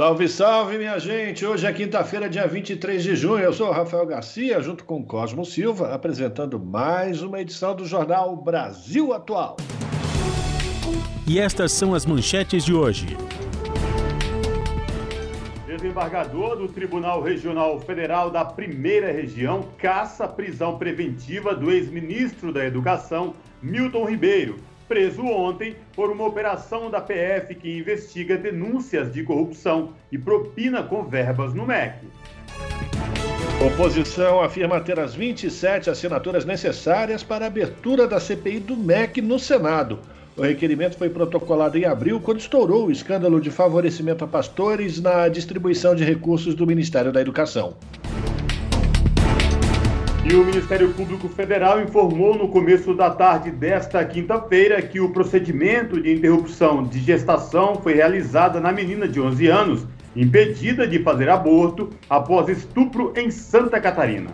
Salve, salve, minha gente! Hoje é quinta-feira, dia 23 de junho. Eu sou o Rafael Garcia, junto com Cosmo Silva, apresentando mais uma edição do Jornal Brasil Atual. E estas são as manchetes de hoje. Desembargador do Tribunal Regional Federal da Primeira Região caça prisão preventiva do ex-ministro da Educação, Milton Ribeiro, preso ontem por uma operação da PF que investiga denúncias de corrupção e propina com verbas no MEC. Oposição afirma ter as 27 assinaturas necessárias para a abertura da CPI do MEC no Senado. O requerimento foi protocolado em abril, quando estourou o escândalo de favorecimento a pastores na distribuição de recursos do Ministério da Educação. E o Ministério Público Federal informou no começo da tarde desta quinta-feira que o procedimento de interrupção de gestação foi realizado na menina de 11 anos, impedida de fazer aborto após estupro em Santa Catarina.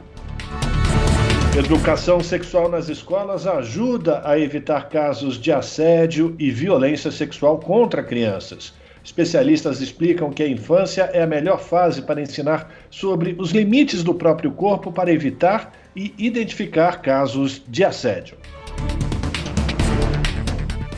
Educação sexual nas escolas ajuda a evitar casos de assédio e violência sexual contra crianças. Especialistas explicam que a infância é a melhor fase para ensinar sobre os limites do próprio corpo para evitar e identificar casos de assédio.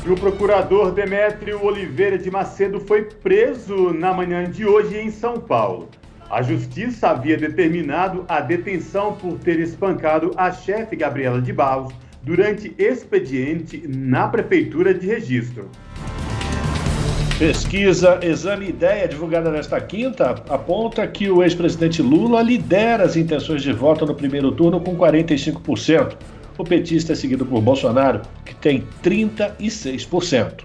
E o procurador Demétrio Oliveira de Macedo foi preso na manhã de hoje em São Paulo. A justiça havia determinado a detenção por ter espancado a chefe Gabriela de Barros durante expediente na prefeitura de registro. Pesquisa Exame Ideia, divulgada nesta quinta, aponta que o ex-presidente Lula lidera as intenções de voto no primeiro turno com 45%. O petista é seguido por Bolsonaro, que tem 36%.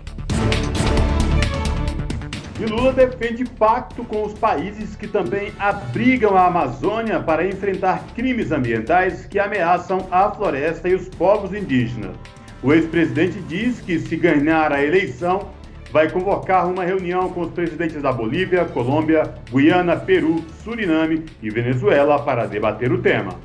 E Lula defende pacto com os países que também abrigam a Amazônia para enfrentar crimes ambientais que ameaçam a floresta e os povos indígenas. O ex-presidente diz que, se ganhar a eleição, vai convocar uma reunião com os presidentes da Bolívia, Colômbia, Guiana, Peru, Suriname e Venezuela para debater o tema.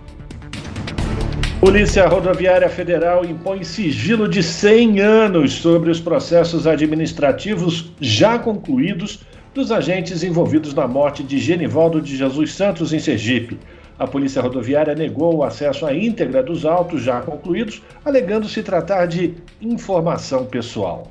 Polícia Rodoviária Federal impõe sigilo de 100 anos sobre os processos administrativos já concluídos dos agentes envolvidos na morte de Genivaldo de Jesus Santos em Sergipe. A Polícia Rodoviária negou o acesso à íntegra dos autos já concluídos, alegando se tratar de informação pessoal.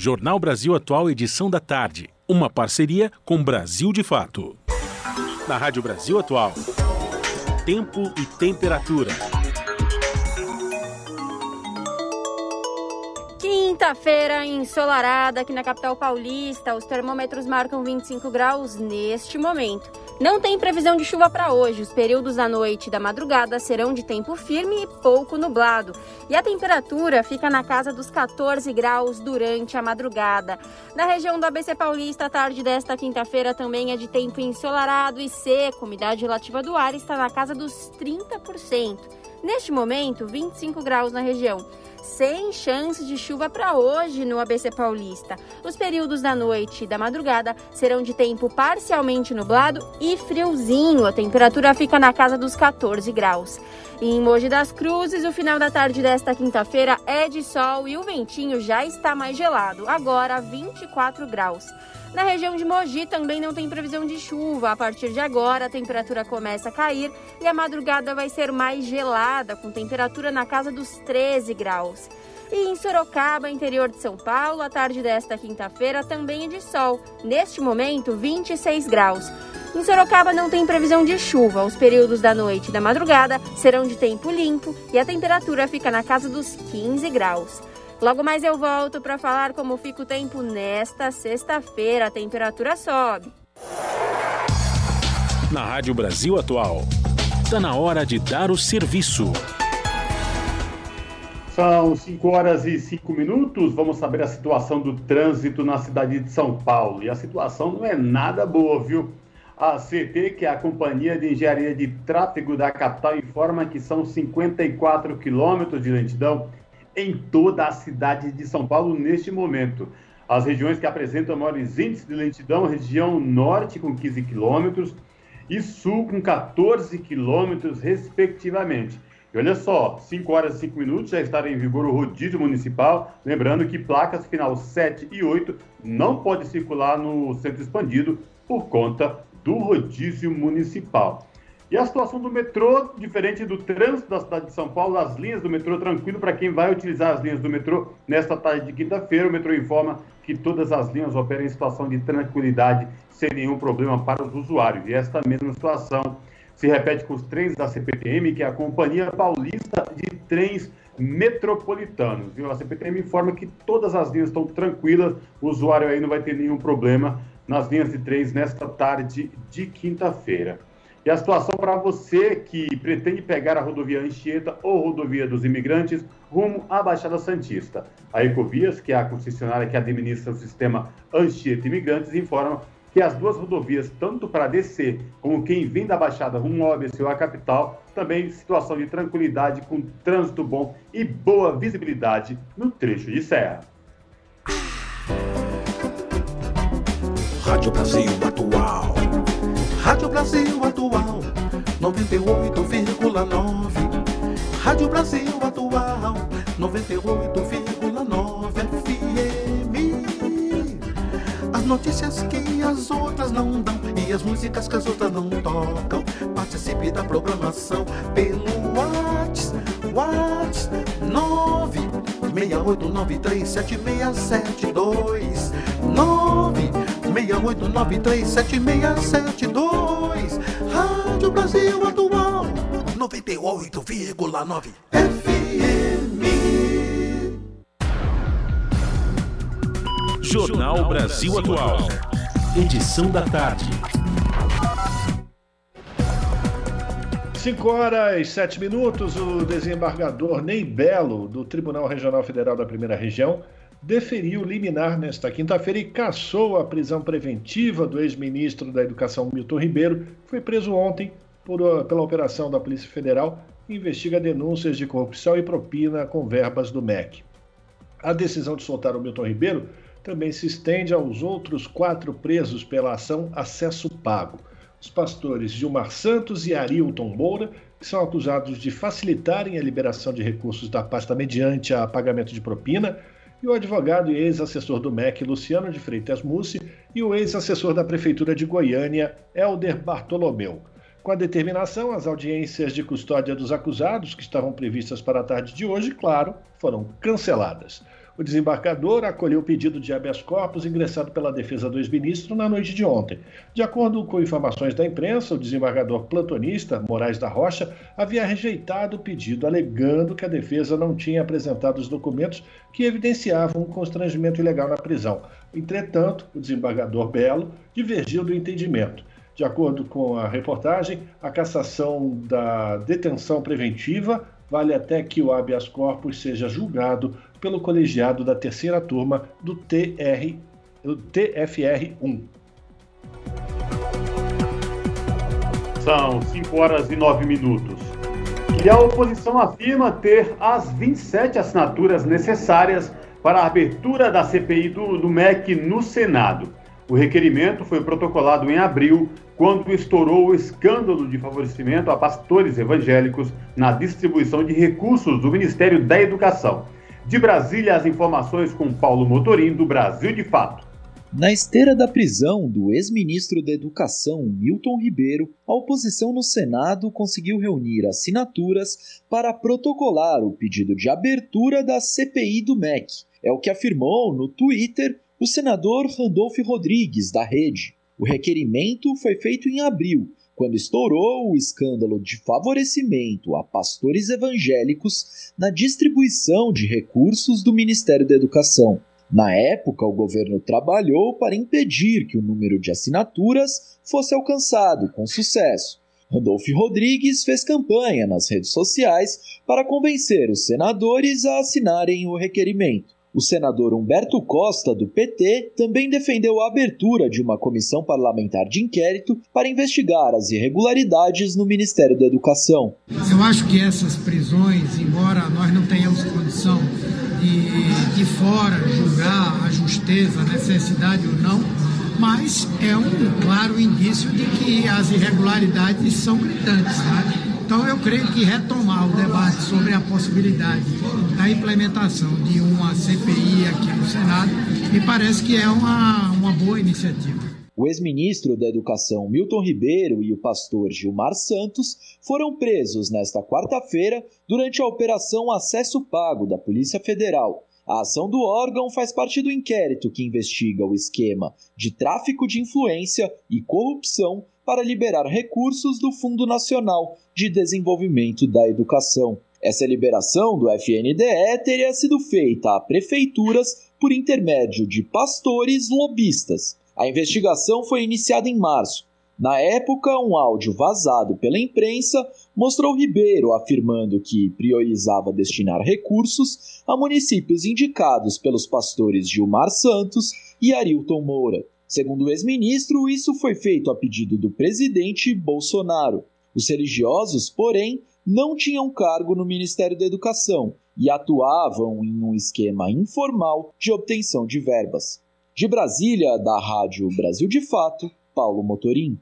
Jornal Brasil Atual, edição da tarde. Uma parceria com Brasil de Fato. Na Rádio Brasil Atual. Tempo e temperatura. Quinta-feira ensolarada aqui na capital paulista. Os termômetros marcam 25 graus neste momento. Não tem previsão de chuva para hoje. Os períodos da noite e da madrugada serão de tempo firme e pouco nublado. E a temperatura fica na casa dos 14 graus durante a madrugada. Na região do ABC Paulista, a tarde desta quinta-feira também é de tempo ensolarado e seco. Umidade relativa do ar está na casa dos 30%. Neste momento, 25 graus na região sem chance de chuva para hoje no ABC Paulista. Os períodos da noite e da madrugada serão de tempo parcialmente nublado e friozinho. A temperatura fica na casa dos 14 graus. Em Mogi das Cruzes, o final da tarde desta quinta-feira é de sol e o ventinho já está mais gelado, agora 24 graus. Na região de Mogi também não tem previsão de chuva. A partir de agora, a temperatura começa a cair e a madrugada vai ser mais gelada, com temperatura na casa dos 13 graus. E em Sorocaba, interior de São Paulo, a tarde desta quinta-feira também é de sol. Neste momento, 26 graus. Em Sorocaba não tem previsão de chuva. Os períodos da noite e da madrugada serão de tempo limpo e a temperatura fica na casa dos 15 graus. Logo mais eu volto para falar como fica o tempo nesta sexta-feira. A temperatura sobe. Na Rádio Brasil Atual, está na hora de dar o serviço. São 5 horas e 5 minutos. Vamos saber a situação do trânsito na cidade de São Paulo. E a situação não é nada boa, viu? A CT, que é a Companhia de Engenharia de Tráfego da capital, informa que são 54 quilômetros de lentidão em toda a cidade de São Paulo neste momento. As regiões que apresentam maiores índices de lentidão, região norte com 15 quilômetros e sul com 14 quilômetros, respectivamente. E olha só, 5 horas e 5 minutos já estará em vigor o rodízio municipal. Lembrando que placas final 7 e 8 não podem circular no centro expandido por conta do rodízio municipal. E a situação do metrô, diferente do trânsito da cidade de São Paulo, as linhas do metrô tranquilo para quem vai utilizar as linhas do metrô nesta tarde de quinta-feira. O metrô informa que todas as linhas operam em situação de tranquilidade, sem nenhum problema para os usuários. E esta mesma situação se repete com os trens da CPTM, que é a Companhia Paulista de Trens Metropolitanos. Viu? A CPTM informa que todas as linhas estão tranquilas, o usuário aí não vai ter nenhum problema nas linhas de trens nesta tarde de quinta-feira. E a situação para você que pretende pegar a rodovia Anchieta ou rodovia dos imigrantes rumo à Baixada Santista. A Ecovias, que é a concessionária que administra o sistema Anchieta Imigrantes, informa que as duas rodovias, tanto para descer como quem vem da Baixada rumo ao ABC ou à capital, também situação de tranquilidade com trânsito bom e boa visibilidade no trecho de serra. Rádio Brasil Atual. Rádio Brasil Atual. 98,9. Rádio Brasil Atual. 98,9 FM. As notícias que as outras não dão e as músicas que as outras não tocam. Participe da programação pelo WhatsApp. WhatsApp 9 68937672 9 68937672 Rádio Brasil Atual 98,9 FM Jornal Brasil Atual. Edição da tarde. 5 horas e 7 minutos, o desembargador Ney Belo, do Tribunal Regional Federal da Primeira Região, deferiu liminar nesta quinta-feira e cassou a prisão preventiva do ex-ministro da Educação Milton Ribeiro, que foi preso ontem por, uh, pela operação da Polícia Federal que investiga denúncias de corrupção e propina com verbas do MEC. A decisão de soltar o Milton Ribeiro também se estende aos outros quatro presos pela ação Acesso Pago. Os pastores Gilmar Santos e Arilton Moura, que são acusados de facilitarem a liberação de recursos da pasta mediante a pagamento de propina, e o advogado e ex-assessor do MEC, Luciano de Freitas Mussi, e o ex-assessor da Prefeitura de Goiânia, Helder Bartolomeu. Com a determinação, as audiências de custódia dos acusados, que estavam previstas para a tarde de hoje, claro, foram canceladas. O desembarcador acolheu o pedido de habeas corpus ingressado pela defesa do ex-ministro na noite de ontem. De acordo com informações da imprensa, o desembargador plantonista Moraes da Rocha havia rejeitado o pedido, alegando que a defesa não tinha apresentado os documentos que evidenciavam um constrangimento ilegal na prisão. Entretanto, o desembargador Belo divergiu do entendimento. De acordo com a reportagem, a cassação da detenção preventiva vale até que o habeas corpus seja julgado pelo colegiado da terceira turma do, TR, do TFR1. São 5 horas e 9 minutos. E a oposição afirma ter as 27 assinaturas necessárias para a abertura da CPI do, do MEC no Senado. O requerimento foi protocolado em abril, quando estourou o escândalo de favorecimento a pastores evangélicos na distribuição de recursos do Ministério da Educação. De Brasília, as informações com Paulo Motorim, do Brasil de Fato. Na esteira da prisão do ex-ministro da Educação Milton Ribeiro, a oposição no Senado conseguiu reunir assinaturas para protocolar o pedido de abertura da CPI do MEC. É o que afirmou no Twitter o senador Randolph Rodrigues, da Rede. O requerimento foi feito em abril, quando estourou o escândalo de favorecimento a pastores evangélicos na distribuição de recursos do Ministério da Educação. Na época, o governo trabalhou para impedir que o número de assinaturas fosse alcançado com sucesso. Rodolfo Rodrigues fez campanha nas redes sociais para convencer os senadores a assinarem o requerimento. O senador Humberto Costa, do PT, também defendeu a abertura de uma comissão parlamentar de inquérito para investigar as irregularidades no Ministério da Educação. Eu acho que essas prisões, embora nós não tenhamos condição de, de fora julgar a justeza, a necessidade ou não, mas é um claro indício de que as irregularidades são gritantes. Né? Então eu creio que retomar o debate sobre a possibilidade da implementação de uma CPI aqui no Senado me parece que é uma, uma boa iniciativa. O ex-ministro da Educação Milton Ribeiro e o pastor Gilmar Santos foram presos nesta quarta-feira durante a Operação Acesso Pago da Polícia Federal. A ação do órgão faz parte do inquérito que investiga o esquema de tráfico de influência e corrupção para liberar recursos do Fundo Nacional de Desenvolvimento da Educação. Essa liberação do FNDE teria sido feita a prefeituras por intermédio de pastores lobistas. A investigação foi iniciada em março. Na época, um áudio vazado pela imprensa mostrou Ribeiro afirmando que priorizava destinar recursos a municípios indicados pelos pastores Gilmar Santos e Arilton Moura. Segundo o ex-ministro, isso foi feito a pedido do presidente Bolsonaro. Os religiosos, porém, não tinham cargo no Ministério da Educação e atuavam em um esquema informal de obtenção de verbas. De Brasília, da Rádio Brasil de Fato, Paulo Motorim.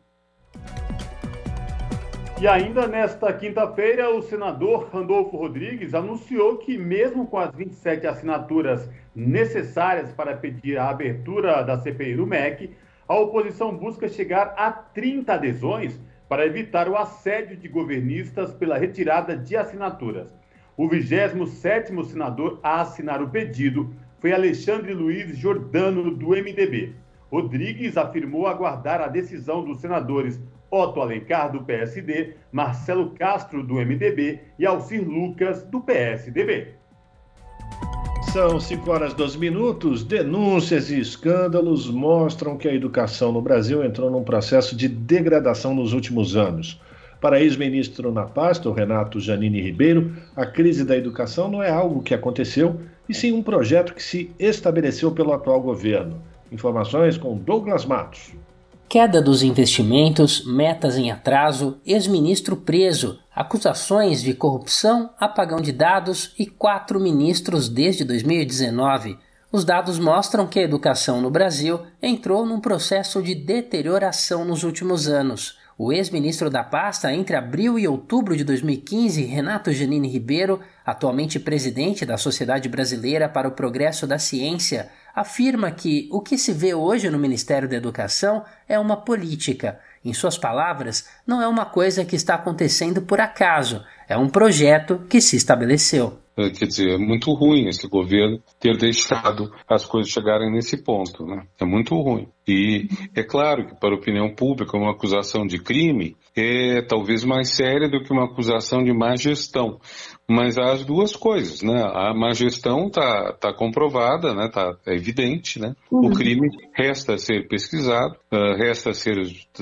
E ainda nesta quinta-feira, o senador Randolfo Rodrigues anunciou que, mesmo com as 27 assinaturas necessárias para pedir a abertura da CPI do MEC, a oposição busca chegar a 30 adesões para evitar o assédio de governistas pela retirada de assinaturas. O 27º senador a assinar o pedido foi Alexandre Luiz Jordano, do MDB. Rodrigues afirmou aguardar a decisão dos senadores Otto Alencar, do PSD, Marcelo Castro, do MDB e Alcir Lucas, do PSDB. São 5 horas 12 minutos. Denúncias e escândalos mostram que a educação no Brasil entrou num processo de degradação nos últimos anos. Para ex-ministro na pasta, o Renato Janine Ribeiro, a crise da educação não é algo que aconteceu, e sim um projeto que se estabeleceu pelo atual governo. Informações com Douglas Matos. Queda dos investimentos, metas em atraso, ex-ministro preso, acusações de corrupção, apagão de dados e quatro ministros desde 2019. Os dados mostram que a educação no Brasil entrou num processo de deterioração nos últimos anos. O ex-ministro da pasta entre abril e outubro de 2015, Renato Janine Ribeiro, atualmente presidente da Sociedade Brasileira para o Progresso da Ciência, afirma que o que se vê hoje no Ministério da Educação é uma política. Em suas palavras, não é uma coisa que está acontecendo por acaso, é um projeto que se estabeleceu. É, quer dizer, é muito ruim esse governo ter deixado as coisas chegarem nesse ponto, né? É muito ruim. E é claro que para a opinião pública uma acusação de crime é talvez mais séria do que uma acusação de má gestão. Mas há as duas coisas, né? A má gestão está tá comprovada, né? Tá, é evidente, né? Uhum. O crime resta ser pesquisado, uh, resta ser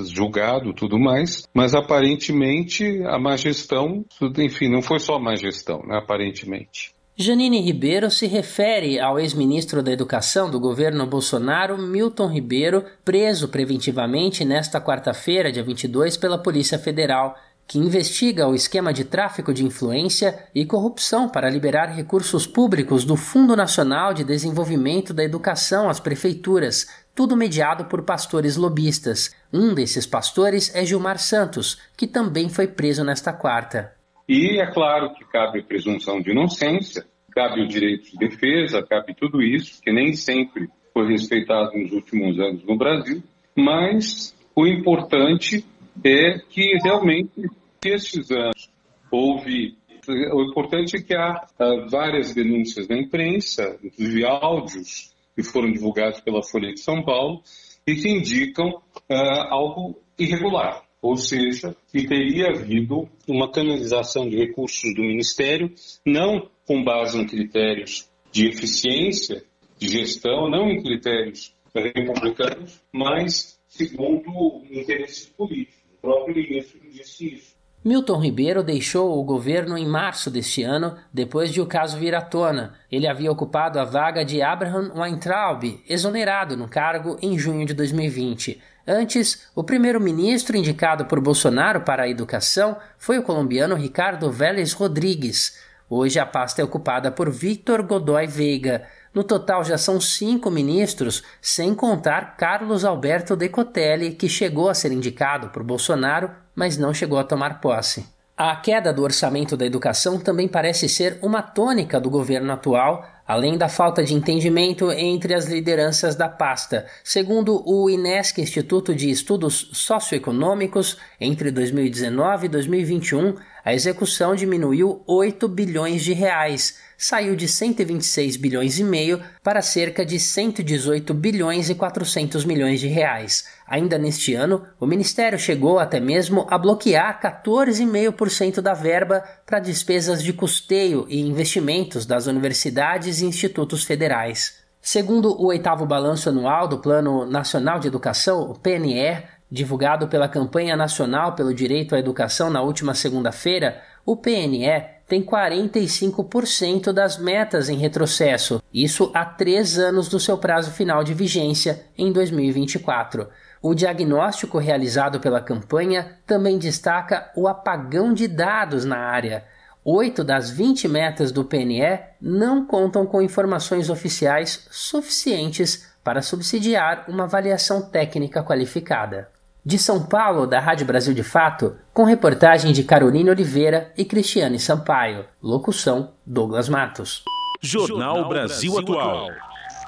julgado, tudo mais. Mas aparentemente a má gestão, enfim, não foi só má gestão, né? Aparentemente. Janine Ribeiro se refere ao ex-ministro da Educação do governo Bolsonaro, Milton Ribeiro, preso preventivamente nesta quarta-feira, dia 22, pela Polícia Federal, que investiga o esquema de tráfico de influência e corrupção para liberar recursos públicos do Fundo Nacional de Desenvolvimento da Educação às prefeituras, tudo mediado por pastores lobistas. Um desses pastores é Gilmar Santos, que também foi preso nesta quarta. E é claro que cabe presunção de inocência, cabe o direito de defesa, cabe tudo isso, que nem sempre foi respeitado nos últimos anos no Brasil, mas o importante é que realmente estes anos houve. O importante é que há uh, várias denúncias na imprensa, inclusive áudios que foram divulgados pela Folha de São Paulo, e que indicam uh, algo irregular, ou seja, que teria havido uma canalização de recursos do Ministério, não com base em critérios de eficiência, de gestão, não em critérios republicanos, mas segundo interesses políticos. Próprio ministro disse isso. Milton Ribeiro deixou o governo em março deste ano, depois de o caso vir à tona. Ele havia ocupado a vaga de Abraham Weintraub, exonerado no cargo em junho de 2020. Antes, o primeiro-ministro indicado por Bolsonaro para a educação foi o colombiano Ricardo Vélez Rodrigues. Hoje a pasta é ocupada por Victor Godoy Veiga. No total já são cinco ministros, sem contar Carlos Alberto Decotelli, que chegou a ser indicado por Bolsonaro mas não chegou a tomar posse. A queda do orçamento da educação também parece ser uma tônica do governo atual, além da falta de entendimento entre as lideranças da pasta. Segundo o INESC, Instituto de Estudos Socioeconômicos, entre 2019 e 2021, a execução diminuiu 8 bilhões de reais, saiu de 126 bilhões e meio para cerca de 118 bilhões e 400 milhões de reais. Ainda neste ano, o ministério chegou até mesmo a bloquear 14,5% da verba para despesas de custeio e investimentos das universidades e institutos federais. Segundo o oitavo balanço anual do Plano Nacional de Educação, o PNE, divulgado pela Campanha Nacional pelo Direito à Educação na última segunda-feira, o PNE tem 45% das metas em retrocesso, isso há três anos do seu prazo final de vigência, em 2024. O diagnóstico realizado pela campanha também destaca o apagão de dados na área. Oito das 20 metas do PNE não contam com informações oficiais suficientes para subsidiar uma avaliação técnica qualificada. De São Paulo, da Rádio Brasil de Fato, com reportagem de Caroline Oliveira e Cristiane Sampaio. Locução: Douglas Matos. Jornal Brasil Atual.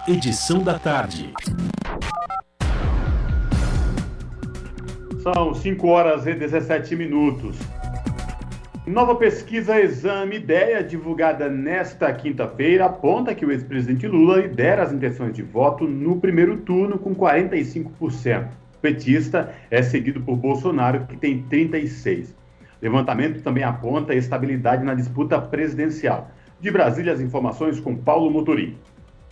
Edição da tarde. São 5 horas e 17 minutos. Nova pesquisa Exame Ideia, divulgada nesta quinta-feira, aponta que o ex-presidente Lula lidera as intenções de voto no primeiro turno com 45% petista é seguido por Bolsonaro, que tem 36. Levantamento também aponta estabilidade na disputa presidencial. De Brasília, as informações com Paulo Motorim.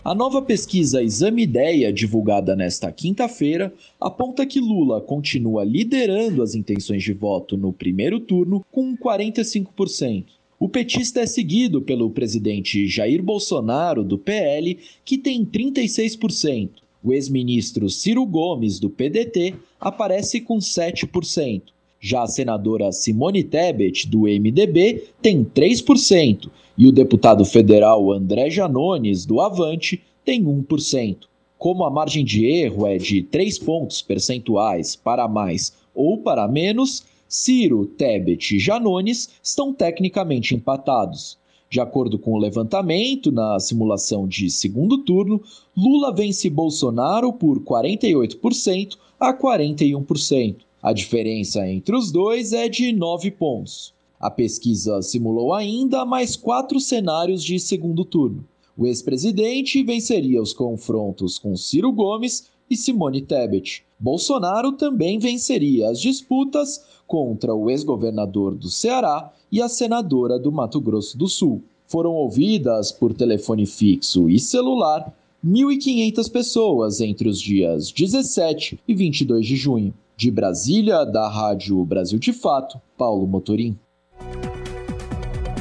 A nova pesquisa Exame Ideia, divulgada nesta quinta-feira, aponta que Lula continua liderando as intenções de voto no primeiro turno com 45%. O petista é seguido pelo presidente Jair Bolsonaro, do PL, que tem 36%. O ex-ministro Ciro Gomes, do PDT, aparece com 7%. Já a senadora Simone Tebet, do MDB, tem 3%, e o deputado federal André Janones, do Avante, tem 1%. Como a margem de erro é de 3 pontos percentuais para mais ou para menos, Ciro, Tebet e Janones estão tecnicamente empatados. De acordo com o levantamento, na simulação de segundo turno, Lula vence Bolsonaro por 48% a 41%. A diferença entre os dois é de 9 pontos. A pesquisa simulou ainda mais quatro cenários de segundo turno. O ex-presidente venceria os confrontos com Ciro Gomes e Simone Tebet. Bolsonaro também venceria as disputas contra o ex-governador do Ceará e a senadora do Mato Grosso do Sul. Foram ouvidas por telefone fixo e celular 1.500 pessoas entre os dias 17 e 22 de junho. De Brasília, da Rádio Brasil de Fato, Paulo Motorim.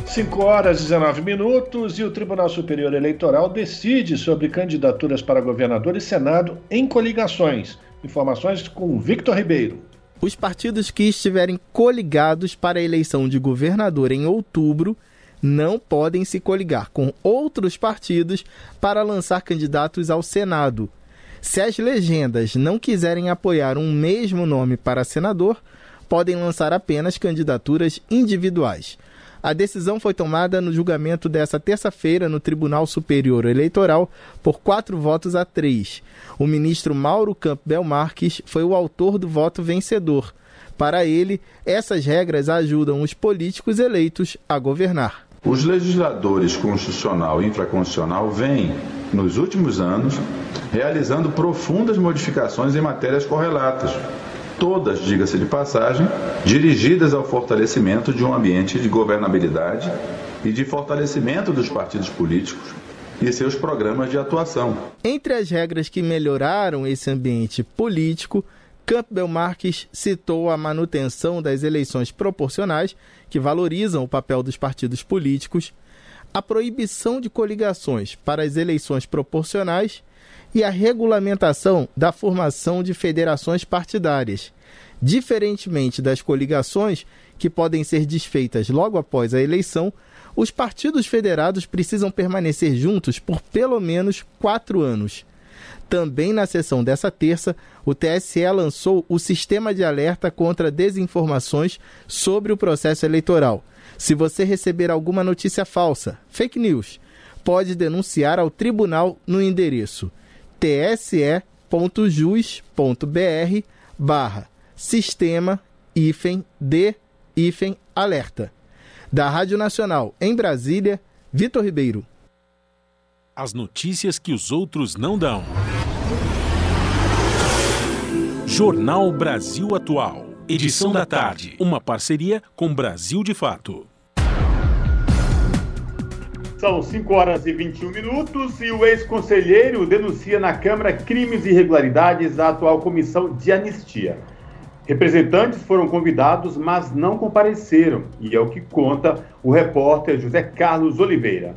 5 horas e 19 minutos e o Tribunal Superior Eleitoral decide sobre candidaturas para governador e Senado em coligações. Informações com Victor Ribeiro. Os partidos que estiverem coligados para a eleição de governador em outubro não podem se coligar com outros partidos para lançar candidatos ao Senado. Se as legendas não quiserem apoiar um mesmo nome para senador, podem lançar apenas candidaturas individuais. A decisão foi tomada no julgamento dessa terça-feira no Tribunal Superior Eleitoral por quatro votos a três. O ministro Mauro Campbell Marques foi o autor do voto vencedor. Para ele, essas regras ajudam os políticos eleitos a governar. Os legisladores constitucional e infraconstitucional vêm, nos últimos anos, realizando profundas modificações em matérias correlatas, todas, diga-se de passagem, dirigidas ao fortalecimento de um ambiente de governabilidade e de fortalecimento dos partidos políticos e seus programas de atuação. Entre as regras que melhoraram esse ambiente político, Campbell Marques citou a manutenção das eleições proporcionais, que valorizam o papel dos partidos políticos, a proibição de coligações para as eleições proporcionais e a regulamentação da formação de federações partidárias. Diferentemente das coligações, que podem ser desfeitas logo após a eleição, os partidos federados precisam permanecer juntos por pelo menos quatro anos. Também na sessão dessa terça, o TSE lançou o sistema de alerta contra desinformações sobre o processo eleitoral. Se você receber alguma notícia falsa, fake news, pode denunciar ao tribunal no endereço tse.jus.br barra sistema hífen de hífen alerta. Da Rádio Nacional em Brasília, Vitor Ribeiro. As notícias que os outros não dão. Jornal Brasil Atual. Edição da tarde. Uma parceria com Brasil de Fato. São 5 horas e 21 minutos e o ex-conselheiro denuncia na Câmara crimes e irregularidades da atual comissão de anistia. Representantes foram convidados, mas não compareceram, e é o que conta o repórter José Carlos Oliveira.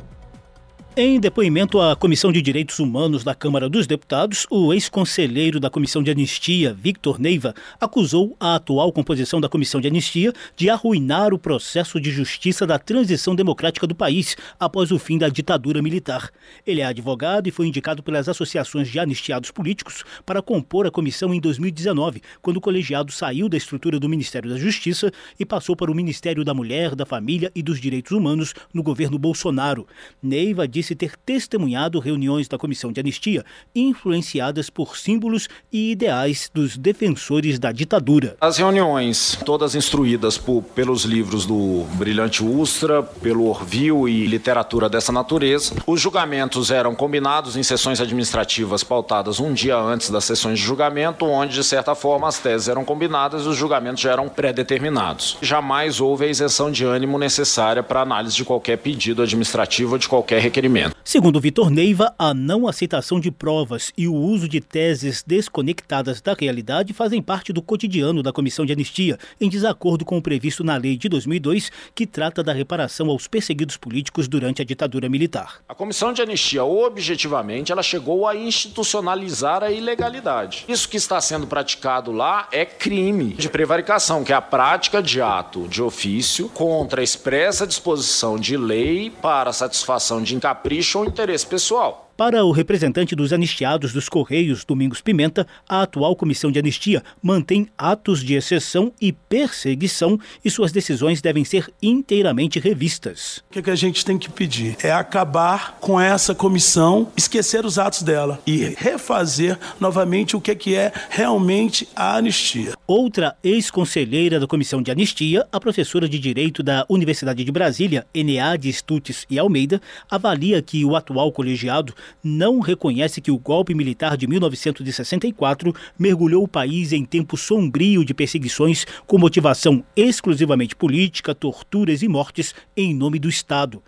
Em depoimento à Comissão de Direitos Humanos da Câmara dos Deputados, o ex-conselheiro da Comissão de Anistia, Victor Neiva, acusou a atual composição da Comissão de Anistia de arruinar o processo de justiça da transição democrática do país após o fim da ditadura militar. Ele é advogado e foi indicado pelas associações de anistiados políticos para compor a comissão em 2019, quando o colegiado saiu da estrutura do Ministério da Justiça e passou para o Ministério da Mulher, da Família e dos Direitos Humanos no governo Bolsonaro. Neiva disse disse ter testemunhado reuniões da Comissão de Anistia influenciadas por símbolos e ideais dos defensores da ditadura. As reuniões, todas instruídas por, pelos livros do Brilhante Ustra, pelo Orville e literatura dessa natureza, os julgamentos eram combinados em sessões administrativas pautadas um dia antes das sessões de julgamento, onde, de certa forma, as teses eram combinadas e os julgamentos já eram pré-determinados. Jamais houve a isenção de ânimo necessária para análise de qualquer pedido administrativo ou de qualquer requerimento. Segundo Vitor Neiva, a não aceitação de provas e o uso de teses desconectadas da realidade fazem parte do cotidiano da Comissão de Anistia, em desacordo com o previsto na Lei de 2002, que trata da reparação aos perseguidos políticos durante a ditadura militar. A Comissão de Anistia, objetivamente, ela chegou a institucionalizar a ilegalidade. Isso que está sendo praticado lá é crime de prevaricação, que é a prática de ato de ofício contra a expressa disposição de lei para satisfação de incapaz capricho ou interesse pessoal. Para o representante dos anistiados dos Correios, Domingos Pimenta, a atual comissão de anistia mantém atos de exceção e perseguição e suas decisões devem ser inteiramente revistas. O que, é a gente tem que pedir? É acabar com essa comissão, esquecer os atos dela e refazer novamente o que, é que é realmente a anistia. Outra ex-conselheira da comissão de anistia, a professora de Direito da Universidade de Brasília, Eneade Stutz e Almeida, avalia que o atual colegiado não reconhece que o golpe militar de 1964 mergulhou o país em tempo sombrio de perseguições com motivação exclusivamente política, torturas e mortes em nome do Estado.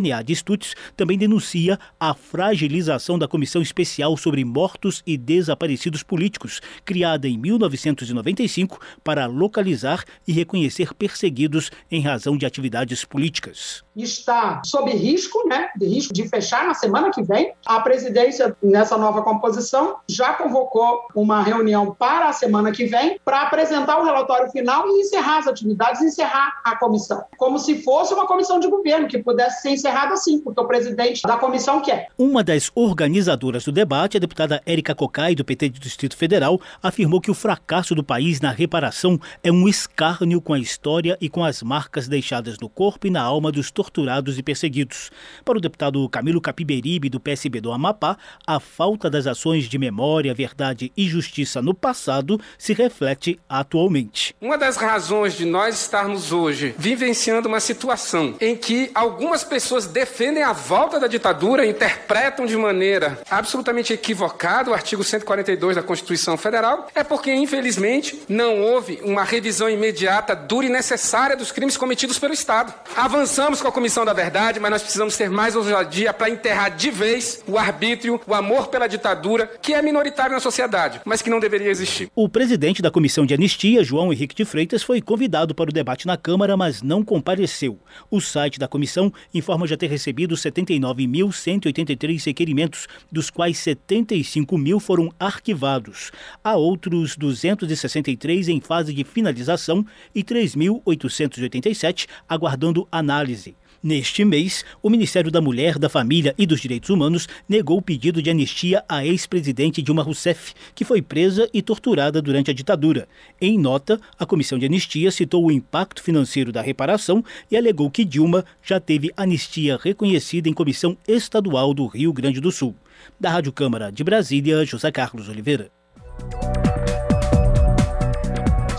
NA Stutz também denuncia a fragilização da Comissão Especial sobre Mortos e Desaparecidos Políticos, criada em 1995 para localizar e reconhecer perseguidos em razão de atividades políticas. Está sob risco, né, de risco de fechar na semana que vem. A presidência, nessa nova composição, já convocou uma reunião para a semana que vem para apresentar o relatório final e encerrar as atividades, encerrar a comissão, como se fosse uma comissão de governo que pudesse ser encerrado assim, porque o presidente da comissão quer. Uma das organizadoras do debate, a deputada Érica Cocai, do PT do Distrito Federal, afirmou que o fracasso do país na reparação é um escárnio com a história e com as marcas deixadas no corpo e na alma dos torturados e perseguidos. Para o deputado Camilo Capiberibe, do PSB do Amapá, a falta das ações de memória, verdade e justiça no passado se reflete atualmente. Uma das razões de nós estarmos hoje vivenciando uma situação em que algumas pessoas defendem a volta da ditadura, interpretam de maneira absolutamente equivocada o artigo 142 da Constituição Federal, é porque, infelizmente, não houve uma revisão imediata, dura e necessária dos crimes cometidos pelo Estado. Avançamos com a Comissão da Verdade, mas nós precisamos ter mais ousadia para enterrar de vez o arbítrio, o amor pela ditadura, que é minoritário na sociedade, mas que não deveria existir. O presidente da Comissão de Anistia, João Henrique de Freitas, foi convidado para o debate na Câmara, mas não compareceu. O site da comissão informa já ter recebido 79.183 requerimentos, dos quais 75 mil foram arquivados. Há outros 263 em fase de finalização e 3.887 aguardando análise. Neste mês, o Ministério da Mulher, da Família e dos Direitos Humanos negou o pedido de anistia à ex-presidente Dilma Rousseff, que foi presa e torturada durante a ditadura. Em nota, a Comissão de Anistia citou o impacto financeiro da reparação e alegou que Dilma já teve anistia reconhecida em comissão estadual do Rio Grande do Sul. Da Rádio Câmara de Brasília, José Carlos Oliveira.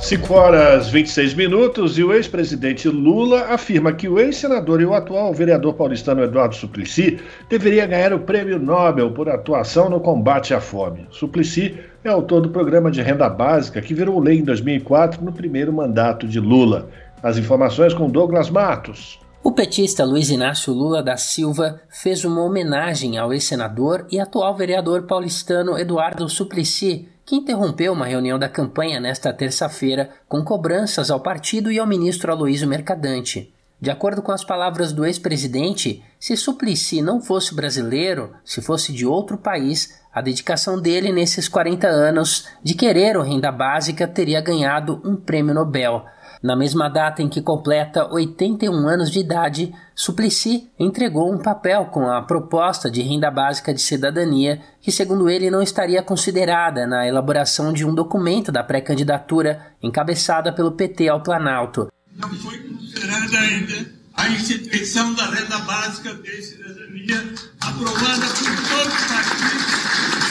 5 horas 26 minutos e o ex-presidente Lula afirma que o ex-senador e o atual vereador paulistano Eduardo Suplicy deveria ganhar o prêmio Nobel por atuação no combate à fome. Suplicy é autor do programa de renda básica que virou lei em 2004 no primeiro mandato de Lula. As informações com Douglas Matos. O petista Luiz Inácio Lula da Silva fez uma homenagem ao ex-senador e atual vereador paulistano Eduardo Suplicy que interrompeu uma reunião da campanha nesta terça-feira com cobranças ao partido e ao ministro Aloysio Mercadante. De acordo com as palavras do ex-presidente, se Suplicy não fosse brasileiro, se fosse de outro país, a dedicação dele nesses 40 anos de querer o renda básica teria ganhado um prêmio Nobel. Na mesma data em que completa 81 anos de idade, Suplicy entregou um papel com a proposta de renda básica de cidadania, que, segundo ele, não estaria considerada na elaboração de um documento da pré-candidatura encabeçada pelo PT ao Planalto. Não foi considerada ainda a instituição da renda básica de cidadania aprovada por todos os partidos,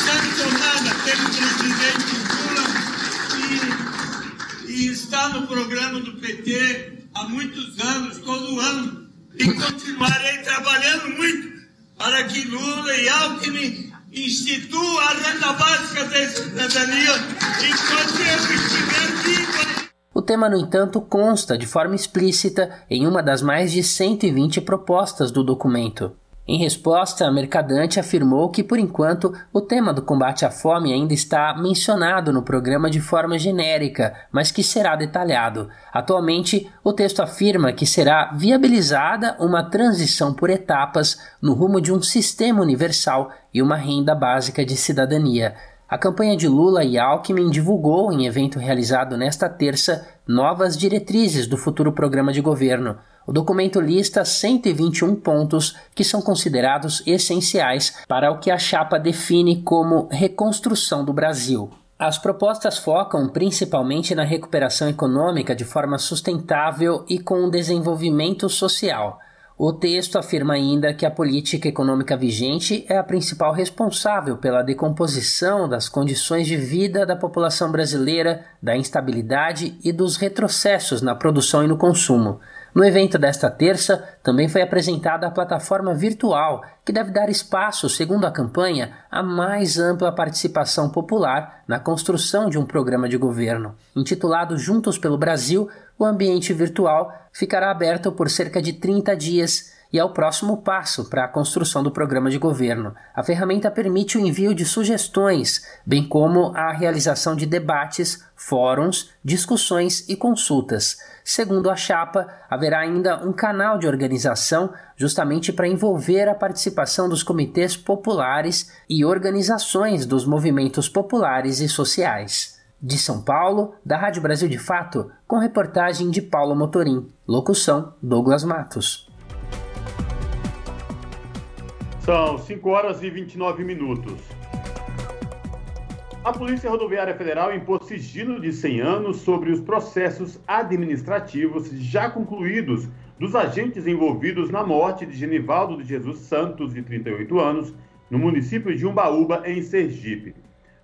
sancionada pelo presidente Lula e está no programa do PT há muitos anos, todo ano, e continuarei trabalhando muito para que Lula e Alckmin instituam a renda básica da cidadania enquanto eu estiver vivo. O tema, no entanto, consta de forma explícita em uma das mais de 120 propostas do documento. Em resposta, Mercadante afirmou que, por enquanto, o tema do combate à fome ainda está mencionado no programa de forma genérica, mas que será detalhado. Atualmente, o texto afirma que será viabilizada uma transição por etapas no rumo de um sistema universal e uma renda básica de cidadania. A campanha de Lula e Alckmin divulgou, em evento realizado nesta terça, novas diretrizes do futuro programa de governo. O documento lista 121 pontos que são considerados essenciais para o que a chapa define como reconstrução do Brasil. As propostas focam principalmente na recuperação econômica de forma sustentável e com desenvolvimento social. O texto afirma ainda que a política econômica vigente é a principal responsável pela decomposição das condições de vida da população brasileira, da instabilidade e dos retrocessos na produção e no consumo. No evento desta terça, também foi apresentada a plataforma virtual, que deve dar espaço, segundo a campanha, à mais ampla participação popular na construção de um programa de governo. Intitulado Juntos pelo Brasil, o ambiente virtual ficará aberto por cerca de 30 dias e é o próximo passo para a construção do programa de governo. A ferramenta permite o envio de sugestões, bem como a realização de debates, fóruns, discussões e consultas. Segundo a chapa, haverá ainda um canal de organização justamente para envolver a participação dos comitês populares e organizações dos movimentos populares e sociais. De São Paulo, da Rádio Brasil de Fato, com reportagem de Paulo Motorim. Locução: Douglas Matos. São 5 horas e 29 minutos. A Polícia Rodoviária Federal impôs sigilo de 100 anos sobre os processos administrativos já concluídos dos agentes envolvidos na morte de Genivaldo de Jesus Santos, de 38 anos, no município de Umbaúba, em Sergipe.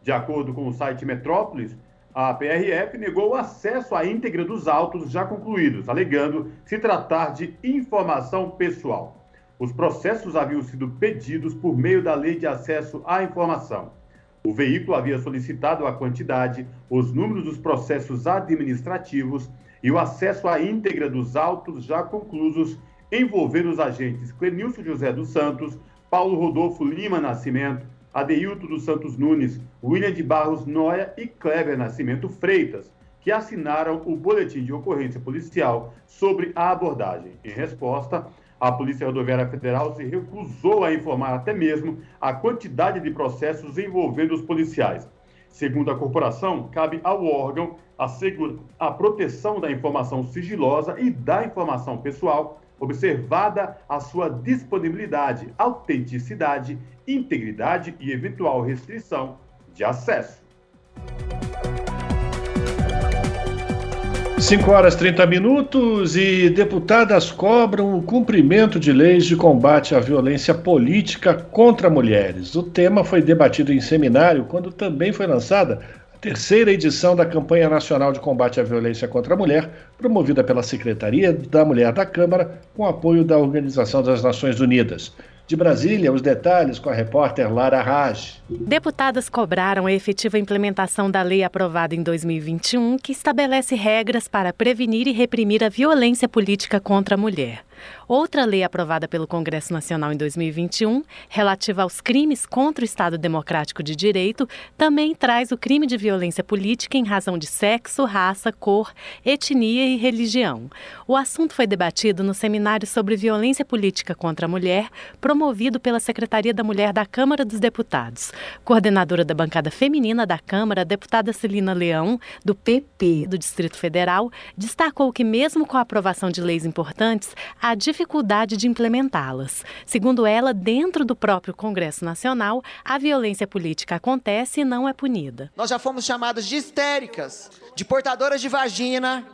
De acordo com o site Metrópolis, a PRF negou o acesso à íntegra dos autos já concluídos, alegando se tratar de informação pessoal. Os processos haviam sido pedidos por meio da Lei de Acesso à Informação. O veículo havia solicitado a quantidade, os números dos processos administrativos e o acesso à íntegra dos autos já conclusos envolvendo os agentes Clenilson José dos Santos, Paulo Rodolfo Lima Nascimento, Adeilto dos Santos Nunes, William de Barros Noia e Kleber Nascimento Freitas, que assinaram o boletim de ocorrência policial sobre a abordagem. Em resposta, a Polícia Rodoviária Federal se recusou a informar até mesmo a quantidade de processos envolvendo os policiais. Segundo a corporação, cabe ao órgão assegurar a proteção da informação sigilosa e da informação pessoal, observada a sua disponibilidade, autenticidade, integridade e eventual restrição de acesso. 5 horas 30 minutos e deputadas cobram o cumprimento de leis de combate à violência política contra mulheres. O tema foi debatido em seminário quando também foi lançada a terceira edição da Campanha Nacional de Combate à Violência contra a Mulher, promovida pela Secretaria da Mulher da Câmara, com apoio da Organização das Nações Unidas. De Brasília, os detalhes com a repórter Lara Raj. Deputadas cobraram a efetiva implementação da lei aprovada em 2021, que estabelece regras para prevenir e reprimir a violência política contra a mulher. Outra lei aprovada pelo Congresso Nacional em 2021, relativa aos crimes contra o Estado Democrático de Direito, também traz o crime de violência política em razão de sexo, raça, cor, etnia e religião. O assunto foi debatido no seminário sobre violência política contra a mulher, promovido pela Secretaria da Mulher da Câmara dos Deputados. Coordenadora da bancada feminina da Câmara, a deputada Celina Leão, do PP do Distrito Federal, destacou que, mesmo com a aprovação de leis importantes, a dificuldade de implementá-las. Segundo ela, dentro do próprio Congresso Nacional, a violência política acontece e não é punida. Nós já fomos chamadas de histéricas, de portadoras de vagina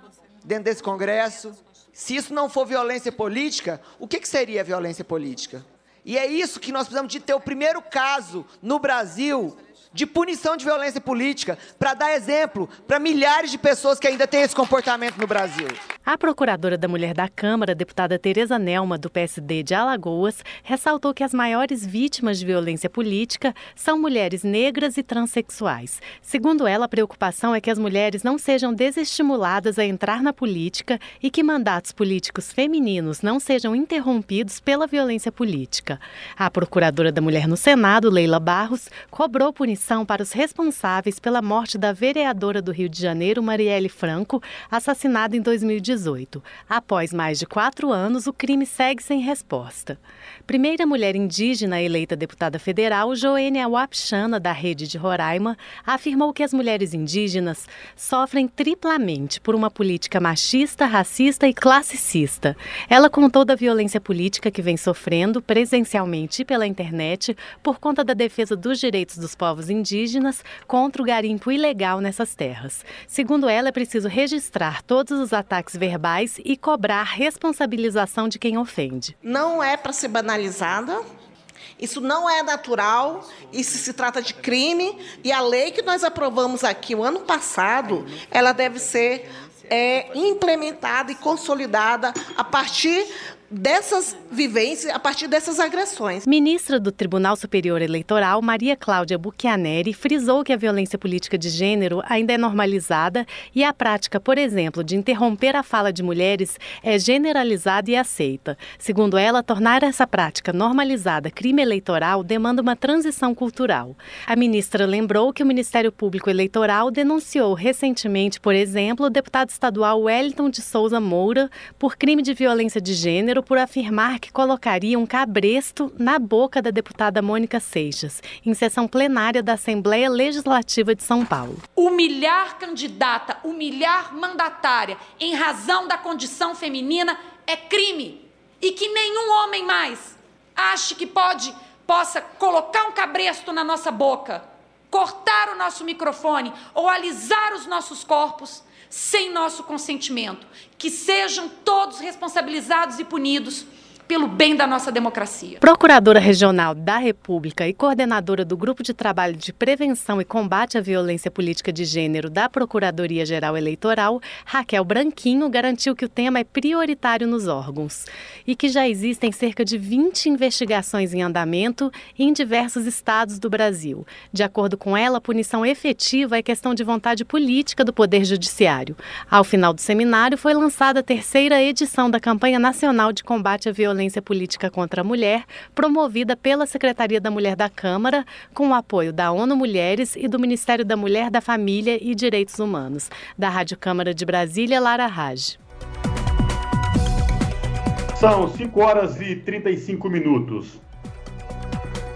dentro desse Congresso. Se isso não for violência política, o que, que seria violência política? E é isso que nós precisamos de ter o primeiro caso no Brasil de punição de violência política, para dar exemplo para milhares de pessoas que ainda têm esse comportamento no Brasil. A procuradora da Mulher da Câmara, deputada Tereza Nelma, do PSD de Alagoas, ressaltou que as maiores vítimas de violência política são mulheres negras e transexuais. Segundo ela, a preocupação é que as mulheres não sejam desestimuladas a entrar na política e que mandatos políticos femininos não sejam interrompidos pela violência política. A procuradora da Mulher no Senado, Leila Barros, cobrou punição para os responsáveis pela morte da vereadora do Rio de Janeiro, Marielle Franco, assassinada em 2018. 2018. Após mais de quatro anos, o crime segue sem resposta. Primeira mulher indígena eleita deputada federal, Joênia Wapchana, da Rede de Roraima, afirmou que as mulheres indígenas sofrem triplamente por uma política machista, racista e classicista. Ela contou da violência política que vem sofrendo presencialmente e pela internet por conta da defesa dos direitos dos povos indígenas contra o garimpo ilegal nessas terras. Segundo ela, é preciso registrar todos os ataques verbais e cobrar responsabilização de quem ofende. Não é para ser banalizada. Isso não é natural, isso se trata de crime e a lei que nós aprovamos aqui o ano passado, ela deve ser é, implementada e consolidada a partir dessas vivências, a partir dessas agressões. Ministra do Tribunal Superior Eleitoral, Maria Cláudia Buchianeri, frisou que a violência política de gênero ainda é normalizada e a prática, por exemplo, de interromper a fala de mulheres é generalizada e aceita. Segundo ela, tornar essa prática normalizada crime eleitoral demanda uma transição cultural. A ministra lembrou que o Ministério Público Eleitoral denunciou recentemente, por exemplo, o deputado estadual Wellington de Souza Moura por crime de violência de gênero por afirmar que colocaria um cabresto na boca da deputada Mônica Seixas, em sessão plenária da Assembleia Legislativa de São Paulo. Humilhar candidata, humilhar mandatária em razão da condição feminina é crime. E que nenhum homem mais ache que pode possa colocar um cabresto na nossa boca, cortar o nosso microfone ou alisar os nossos corpos sem nosso consentimento. Que sejam todos responsabilizados e punidos pelo bem da nossa democracia. Procuradora Regional da República e coordenadora do Grupo de Trabalho de Prevenção e Combate à Violência Política de Gênero da Procuradoria-Geral Eleitoral, Raquel Branquinho, garantiu que o tema é prioritário nos órgãos e que já existem cerca de 20 investigações em andamento em diversos estados do Brasil. De acordo com ela, a punição efetiva é questão de vontade política do Poder Judiciário. Ao final do seminário, foi lançada a terceira edição da Campanha Nacional de Combate à Violência violência política contra a mulher, promovida pela Secretaria da Mulher da Câmara, com o apoio da ONU Mulheres e do Ministério da Mulher, da Família e Direitos Humanos. Da Rádio Câmara de Brasília, Lara Raj. São 5 horas e 35 minutos.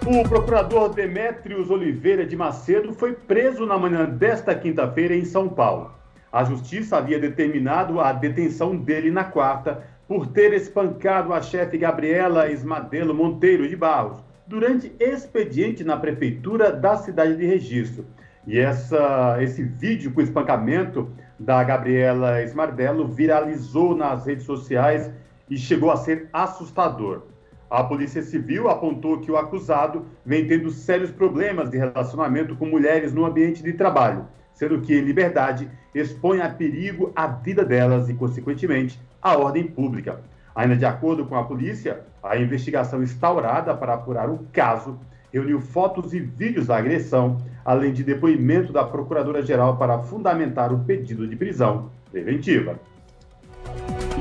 O procurador Demétrios Oliveira de Macedo foi preso na manhã desta quinta-feira em São Paulo. A justiça havia determinado a detenção dele na quarta por ter espancado a chefe Gabriela Esmadelo Monteiro de Barros durante expediente na prefeitura da cidade de Registro. E essa, esse vídeo com espancamento da Gabriela Esmardelo viralizou nas redes sociais e chegou a ser assustador. A Polícia Civil apontou que o acusado vem tendo sérios problemas de relacionamento com mulheres no ambiente de trabalho, sendo que em liberdade expõe a perigo a vida delas e, consequentemente, a ordem pública. Ainda de acordo com a polícia, a investigação instaurada para apurar o caso reuniu fotos e vídeos da agressão, além de depoimento da Procuradora-Geral para fundamentar o pedido de prisão preventiva.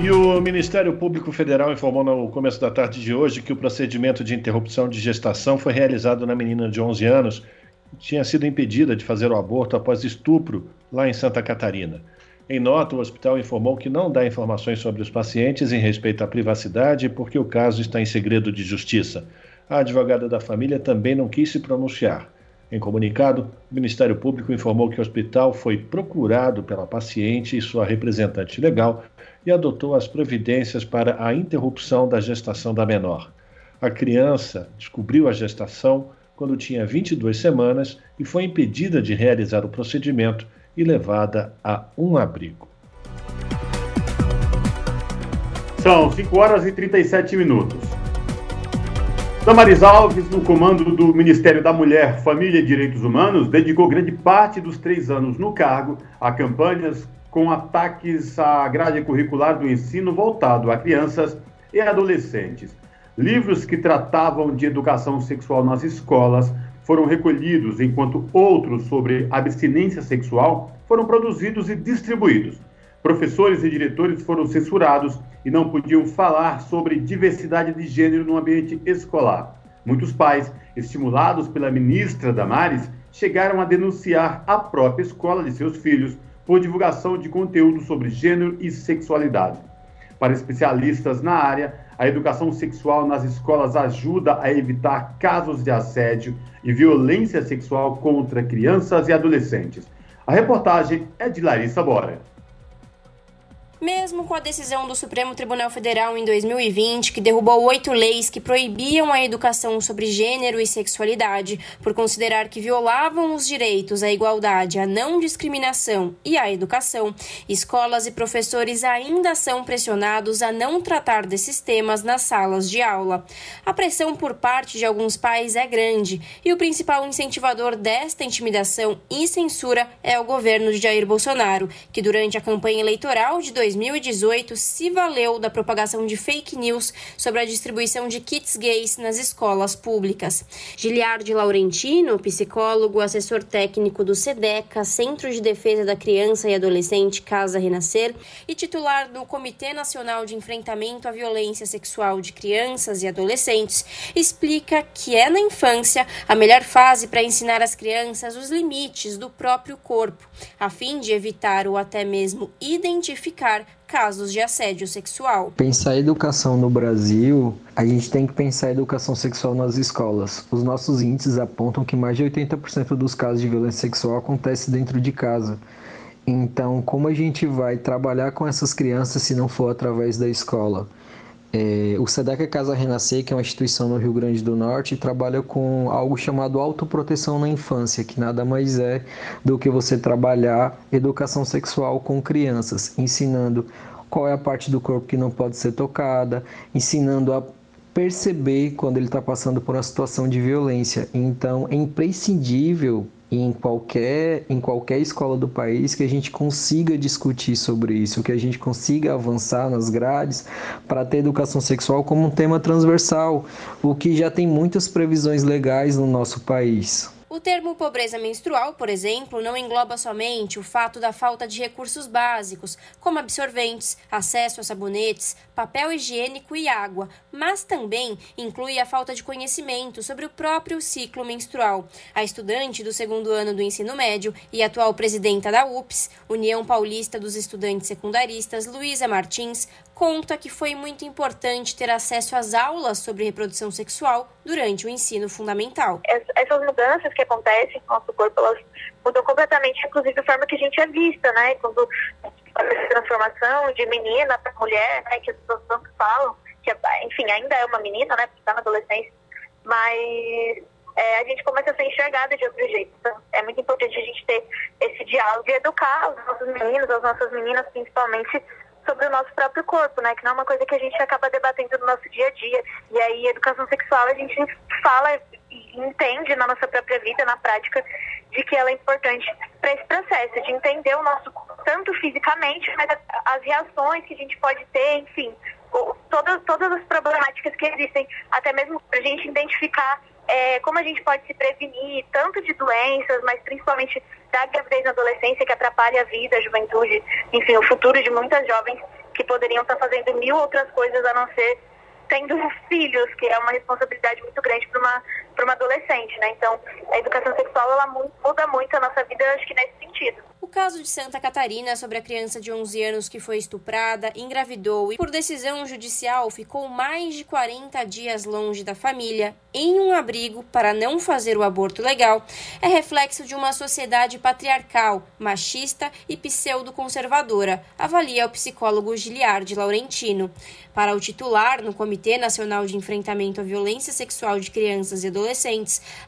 E o Ministério Público Federal informou no começo da tarde de hoje que o procedimento de interrupção de gestação foi realizado na menina de 11 anos, que tinha sido impedida de fazer o aborto após estupro lá em Santa Catarina. Em nota, o hospital informou que não dá informações sobre os pacientes em respeito à privacidade porque o caso está em segredo de justiça. A advogada da família também não quis se pronunciar. Em comunicado, o Ministério Público informou que o hospital foi procurado pela paciente e sua representante legal e adotou as providências para a interrupção da gestação da menor. A criança descobriu a gestação quando tinha 22 semanas e foi impedida de realizar o procedimento e levada a um abrigo. São 5 horas e 37 minutos. Damaris Alves, no comando do Ministério da Mulher, Família e Direitos Humanos, dedicou grande parte dos três anos no cargo a campanhas com ataques à grade curricular do ensino voltado a crianças e adolescentes. Livros que tratavam de educação sexual nas escolas foram recolhidos, enquanto outros sobre abstinência sexual foram produzidos e distribuídos. Professores e diretores foram censurados e não podiam falar sobre diversidade de gênero no ambiente escolar. Muitos pais, estimulados pela ministra Damares, chegaram a denunciar a própria escola de seus filhos por divulgação de conteúdo sobre gênero e sexualidade. Para especialistas na área, a educação sexual nas escolas ajuda a evitar casos de assédio e violência sexual contra crianças e adolescentes. A reportagem é de Larissa Bora. Mesmo com a decisão do Supremo Tribunal Federal em 2020, que derrubou oito leis que proibiam a educação sobre gênero e sexualidade, por considerar que violavam os direitos à igualdade, à não discriminação e à educação, escolas e professores ainda são pressionados a não tratar desses temas nas salas de aula. A pressão por parte de alguns pais é grande e o principal incentivador desta intimidação e censura é o governo de Jair Bolsonaro, que durante a campanha eleitoral de 2018 se valeu da propagação de fake news sobre a distribuição de kits gays nas escolas públicas. Giliardi Laurentino, psicólogo, assessor técnico do SEDECA, Centro de Defesa da Criança e Adolescente Casa Renascer, e titular do Comitê Nacional de Enfrentamento à Violência Sexual de Crianças e Adolescentes, explica que é na infância a melhor fase para ensinar às crianças os limites do próprio corpo, a fim de evitar ou até mesmo identificar casos de assédio sexual. Pensar educação no Brasil, a gente tem que pensar educação sexual nas escolas. Os nossos índices apontam que mais de 80% dos casos de violência sexual acontece dentro de casa. Então, como a gente vai trabalhar com essas crianças se não for através da escola? É, o SEDEC é Casa Renascer, que é uma instituição no Rio Grande do Norte, trabalha com algo chamado autoproteção na infância, que nada mais é do que você trabalhar educação sexual com crianças, ensinando qual é a parte do corpo que não pode ser tocada, ensinando a perceber quando ele está passando por uma situação de violência. Então, é imprescindível em qualquer, em qualquer escola do país que a gente consiga discutir sobre isso, que a gente consiga avançar nas grades para ter educação sexual como um tema transversal, o que já tem muitas previsões legais no nosso país. O termo pobreza menstrual, por exemplo, não engloba somente o fato da falta de recursos básicos, como absorventes, acesso a sabonetes, papel higiênico e água, mas também inclui a falta de conhecimento sobre o próprio ciclo menstrual. A estudante do segundo ano do ensino médio e atual presidenta da UPS, União Paulista dos Estudantes Secundaristas, Luísa Martins, conta que foi muito importante ter acesso às aulas sobre reprodução sexual durante o ensino fundamental. Essas mudanças que acontecem no nosso corpo, elas mudam completamente, inclusive, a forma que a gente é vista, né? Quando transformação de menina para mulher, né? Que as pessoas tanto falam, que, enfim, ainda é uma menina, né? Porque está na adolescência, mas é, a gente começa a ser enxergada de outro jeito. Então, é muito importante a gente ter esse diálogo e educar os nossos meninos, as nossas meninas, principalmente, sobre o nosso próprio corpo, né? Que não é uma coisa que a gente acaba debatendo no nosso dia a dia. E aí, educação sexual, a gente fala entende na nossa própria vida, na prática, de que ela é importante para esse processo, de entender o nosso tanto fisicamente, mas as reações que a gente pode ter, enfim, todas, todas as problemáticas que existem, até mesmo para a gente identificar é, como a gente pode se prevenir tanto de doenças, mas principalmente da gravidez na adolescência, que atrapalha a vida, a juventude, enfim, o futuro de muitas jovens que poderiam estar fazendo mil outras coisas a não ser tendo filhos, que é uma responsabilidade muito grande para uma, uma adolescente, né? Então, a educação sexual, ela muda muito a nossa vida, acho que nesse sentido. O caso de Santa Catarina sobre a criança de 11 anos que foi estuprada, engravidou e, por decisão judicial, ficou mais de 40 dias longe da família, em um abrigo para não fazer o aborto legal, é reflexo de uma sociedade patriarcal, machista e pseudo-conservadora, avalia o psicólogo Giliardi Laurentino. Para o titular no Comitê Nacional de Enfrentamento à Violência Sexual de Crianças e Adolescentes,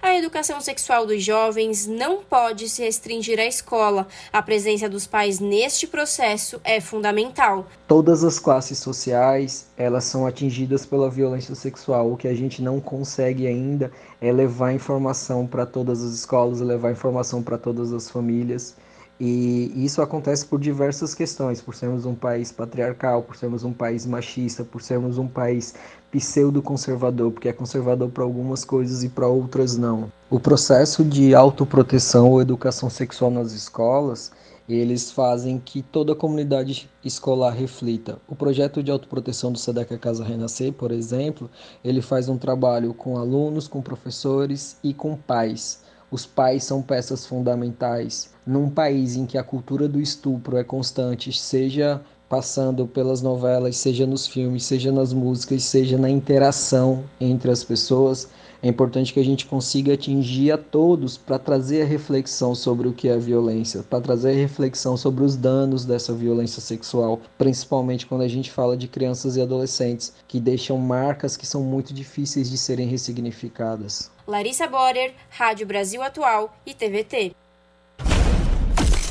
a educação sexual dos jovens não pode se restringir à escola. A presença dos pais neste processo é fundamental. Todas as classes sociais, elas são atingidas pela violência sexual. O que a gente não consegue ainda é levar informação para todas as escolas, levar informação para todas as famílias. E isso acontece por diversas questões, por sermos um país patriarcal, por sermos um país machista, por sermos um país pseudo-conservador, porque é conservador para algumas coisas e para outras não. O processo de autoproteção ou educação sexual nas escolas, eles fazem que toda a comunidade escolar reflita. O projeto de autoproteção do SEDEC Casa Renascer, por exemplo, ele faz um trabalho com alunos, com professores e com pais os pais são peças fundamentais. Num país em que a cultura do estupro é constante, seja passando pelas novelas, seja nos filmes, seja nas músicas, seja na interação entre as pessoas, é importante que a gente consiga atingir a todos para trazer a reflexão sobre o que é violência, para trazer a reflexão sobre os danos dessa violência sexual, principalmente quando a gente fala de crianças e adolescentes que deixam marcas que são muito difíceis de serem ressignificadas. Larissa Borer, Rádio Brasil Atual e TVT.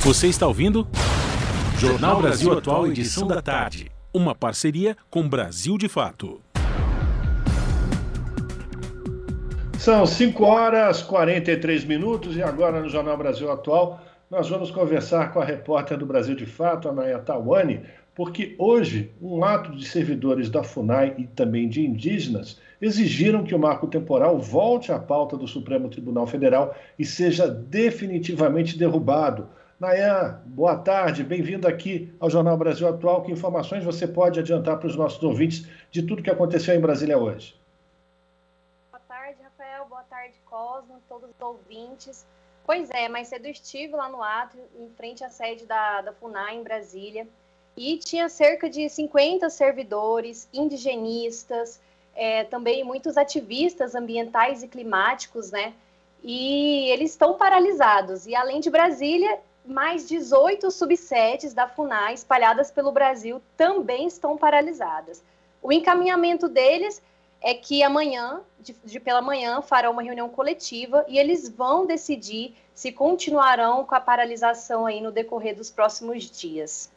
Você está ouvindo? Jornal Brasil Atual, edição da tarde. Uma parceria com Brasil de Fato. São 5 horas e 43 minutos e agora no Jornal Brasil Atual nós vamos conversar com a repórter do Brasil de Fato, Anaia Tawane, porque hoje um ato de servidores da FUNAI e também de indígenas exigiram que o marco temporal volte à pauta do Supremo Tribunal Federal e seja definitivamente derrubado. Nayan, boa tarde, bem-vindo aqui ao Jornal Brasil Atual. Que informações você pode adiantar para os nossos ouvintes de tudo que aconteceu em Brasília hoje? Boa tarde, Rafael. Boa tarde, Cosmo, todos os ouvintes. Pois é, mais cedo estive lá no ato, em frente à sede da, da FUNAI, em Brasília, e tinha cerca de 50 servidores, indigenistas, é, também muitos ativistas ambientais e climáticos, né? E eles estão paralisados. E além de Brasília, mais 18 subsedes da FUNAI espalhadas pelo Brasil também estão paralisadas. O encaminhamento deles é que amanhã, de, de, pela manhã, farão uma reunião coletiva e eles vão decidir se continuarão com a paralisação aí no decorrer dos próximos dias.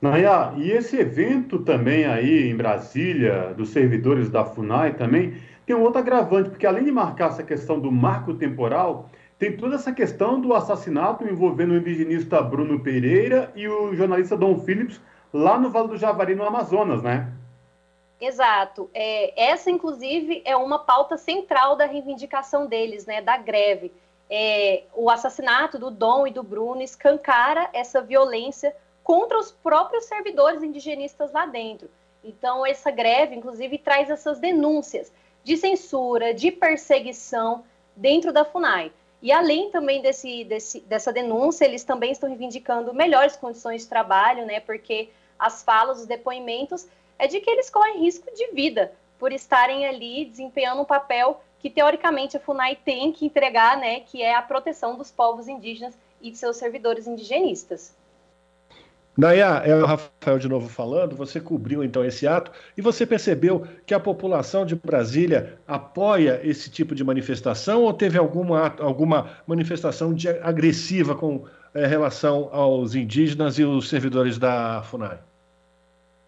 Naya, e esse evento também aí em Brasília, dos servidores da FUNAI também, tem um outro agravante, porque além de marcar essa questão do marco temporal, tem toda essa questão do assassinato envolvendo o indigenista Bruno Pereira e o jornalista Dom Phillips lá no Vale do Javari, no Amazonas, né? Exato. É, essa, inclusive, é uma pauta central da reivindicação deles, né, da greve. É, o assassinato do Dom e do Bruno escancara essa violência contra os próprios servidores indigenistas lá dentro. Então, essa greve, inclusive, traz essas denúncias de censura, de perseguição dentro da FUNAI. E além também desse, desse, dessa denúncia, eles também estão reivindicando melhores condições de trabalho, né? Porque as falas, os depoimentos é de que eles correm risco de vida por estarem ali desempenhando um papel que teoricamente a FUNAI tem que entregar, né, que é a proteção dos povos indígenas e de seus servidores indigenistas. Naya, é o Rafael de novo falando. Você cobriu então esse ato e você percebeu que a população de Brasília apoia esse tipo de manifestação ou teve alguma, alguma manifestação de, agressiva com é, relação aos indígenas e os servidores da FUNAI?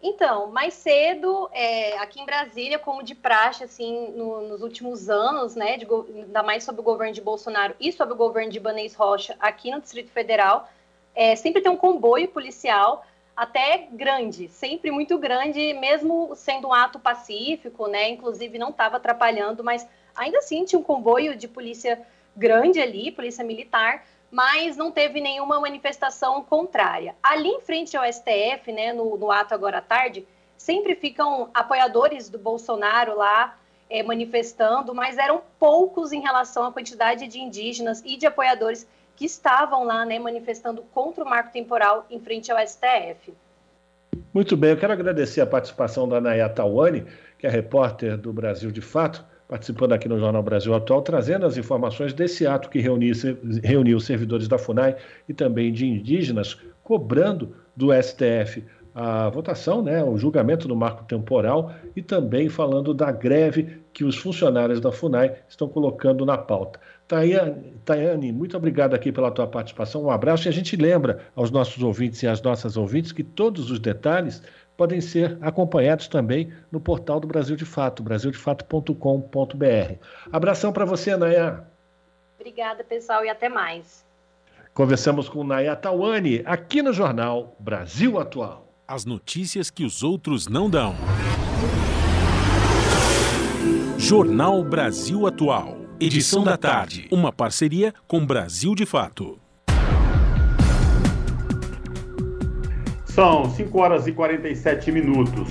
Então, mais cedo, é, aqui em Brasília, como de praxe, assim, no, nos últimos anos, né, de, ainda mais sobre o governo de Bolsonaro e sobre o governo de Ibanez Rocha aqui no Distrito Federal, é, sempre tem um comboio policial até grande, sempre muito grande, mesmo sendo um ato pacífico, né, inclusive não estava atrapalhando, mas ainda assim tinha um comboio de polícia grande ali, polícia militar, mas não teve nenhuma manifestação contrária. Ali em frente ao STF, né, no, no ato agora à tarde, sempre ficam apoiadores do Bolsonaro lá é, manifestando, mas eram poucos em relação à quantidade de indígenas e de apoiadores que estavam lá né, manifestando contra o marco temporal em frente ao STF. Muito bem, eu quero agradecer a participação da Nayata Tawane, que é repórter do Brasil de Fato, participando aqui no Jornal Brasil Atual, trazendo as informações desse ato que reuniu, reuniu servidores da FUNAI e também de indígenas, cobrando do STF a votação, né, o julgamento do marco temporal e também falando da greve que os funcionários da FUNAI estão colocando na pauta. Tayane, muito obrigado aqui pela tua participação, um abraço e a gente lembra aos nossos ouvintes e às nossas ouvintes que todos os detalhes podem ser acompanhados também no portal do Brasil de Fato, brasildefato.com.br. Abração para você, Naya. Obrigada, pessoal, e até mais. Conversamos com Naya Tawane, aqui no jornal Brasil Atual. As notícias que os outros não dão. Jornal Brasil Atual. Edição da tarde. Uma parceria com Brasil de Fato. São 5 horas e 47 minutos.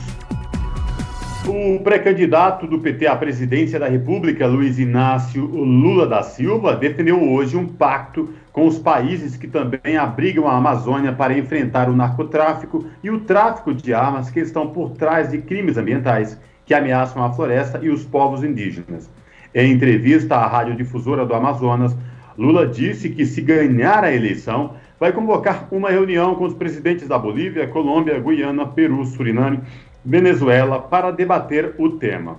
O pré-candidato do PT à presidência da República, Luiz Inácio Lula da Silva, defendeu hoje um pacto com os países que também abrigam a Amazônia para enfrentar o narcotráfico e o tráfico de armas que estão por trás de crimes ambientais que ameaçam a floresta e os povos indígenas. Em entrevista à radiodifusora do Amazonas, Lula disse que se ganhar a eleição, vai convocar uma reunião com os presidentes da Bolívia, Colômbia, Guiana, Peru, Suriname, Venezuela para debater o tema.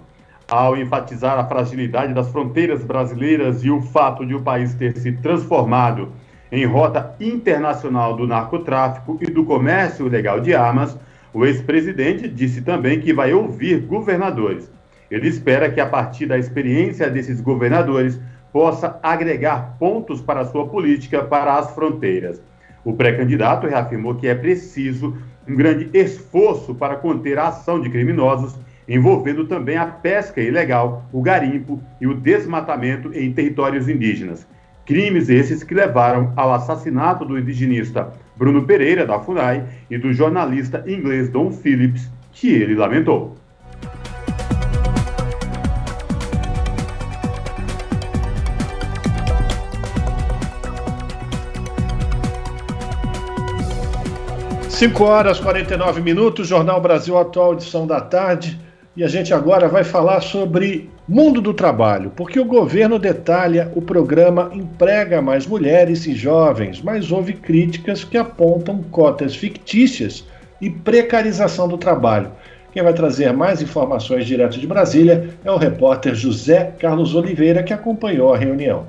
Ao enfatizar a fragilidade das fronteiras brasileiras e o fato de o país ter se transformado em rota internacional do narcotráfico e do comércio ilegal de armas, o ex-presidente disse também que vai ouvir governadores. Ele espera que, a partir da experiência desses governadores, possa agregar pontos para sua política para as fronteiras. O pré-candidato reafirmou que é preciso um grande esforço para conter a ação de criminosos, envolvendo também a pesca ilegal, o garimpo e o desmatamento em territórios indígenas. Crimes esses que levaram ao assassinato do indigenista Bruno Pereira, da FUNAI, e do jornalista inglês Don Phillips, que ele lamentou. 5 horas e 49 minutos, Jornal Brasil Atual, edição da tarde. E a gente agora vai falar sobre mundo do trabalho, porque o governo detalha o programa Emprega Mais Mulheres e Jovens, mas houve críticas que apontam cotas fictícias e precarização do trabalho. Quem vai trazer mais informações direto de Brasília é o repórter José Carlos Oliveira, que acompanhou a reunião.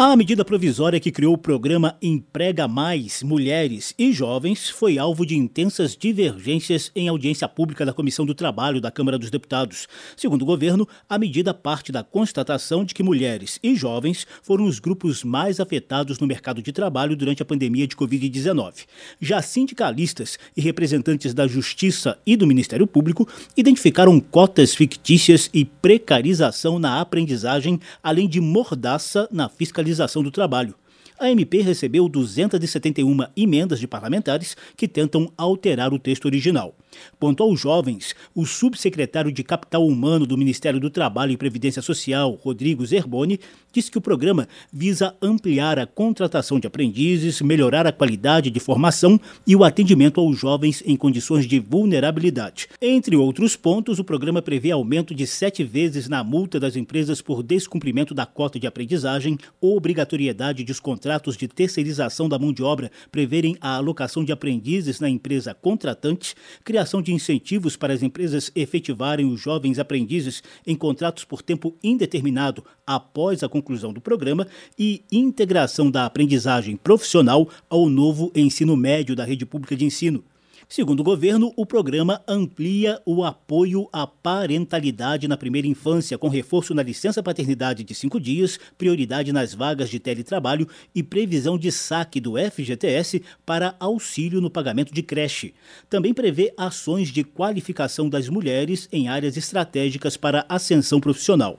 A medida provisória que criou o programa Emprega Mais Mulheres e Jovens foi alvo de intensas divergências em audiência pública da Comissão do Trabalho da Câmara dos Deputados. Segundo o governo, a medida parte da constatação de que mulheres e jovens foram os grupos mais afetados no mercado de trabalho durante a pandemia de Covid-19. Já sindicalistas e representantes da Justiça e do Ministério Público identificaram cotas fictícias e precarização na aprendizagem, além de mordaça na fiscalização fiscalização do trabalho. A MP recebeu 271 emendas de parlamentares que tentam alterar o texto original. Quanto aos jovens, o subsecretário de Capital Humano do Ministério do Trabalho e Previdência Social, Rodrigo Zerboni, disse que o programa visa ampliar a contratação de aprendizes, melhorar a qualidade de formação e o atendimento aos jovens em condições de vulnerabilidade. Entre outros pontos, o programa prevê aumento de sete vezes na multa das empresas por descumprimento da cota de aprendizagem, obrigatoriedade de os contratos de terceirização da mão de obra preverem a alocação de aprendizes na empresa contratante, criação de incentivos para as empresas efetivarem os jovens aprendizes em contratos por tempo indeterminado após a conclusão do programa e integração da aprendizagem profissional ao novo ensino médio da rede pública de ensino. Segundo o governo, o programa amplia o apoio à parentalidade na primeira infância, com reforço na licença paternidade de cinco dias, prioridade nas vagas de teletrabalho e previsão de saque do FGTS para auxílio no pagamento de creche. Também prevê ações de qualificação das mulheres em áreas estratégicas para ascensão profissional.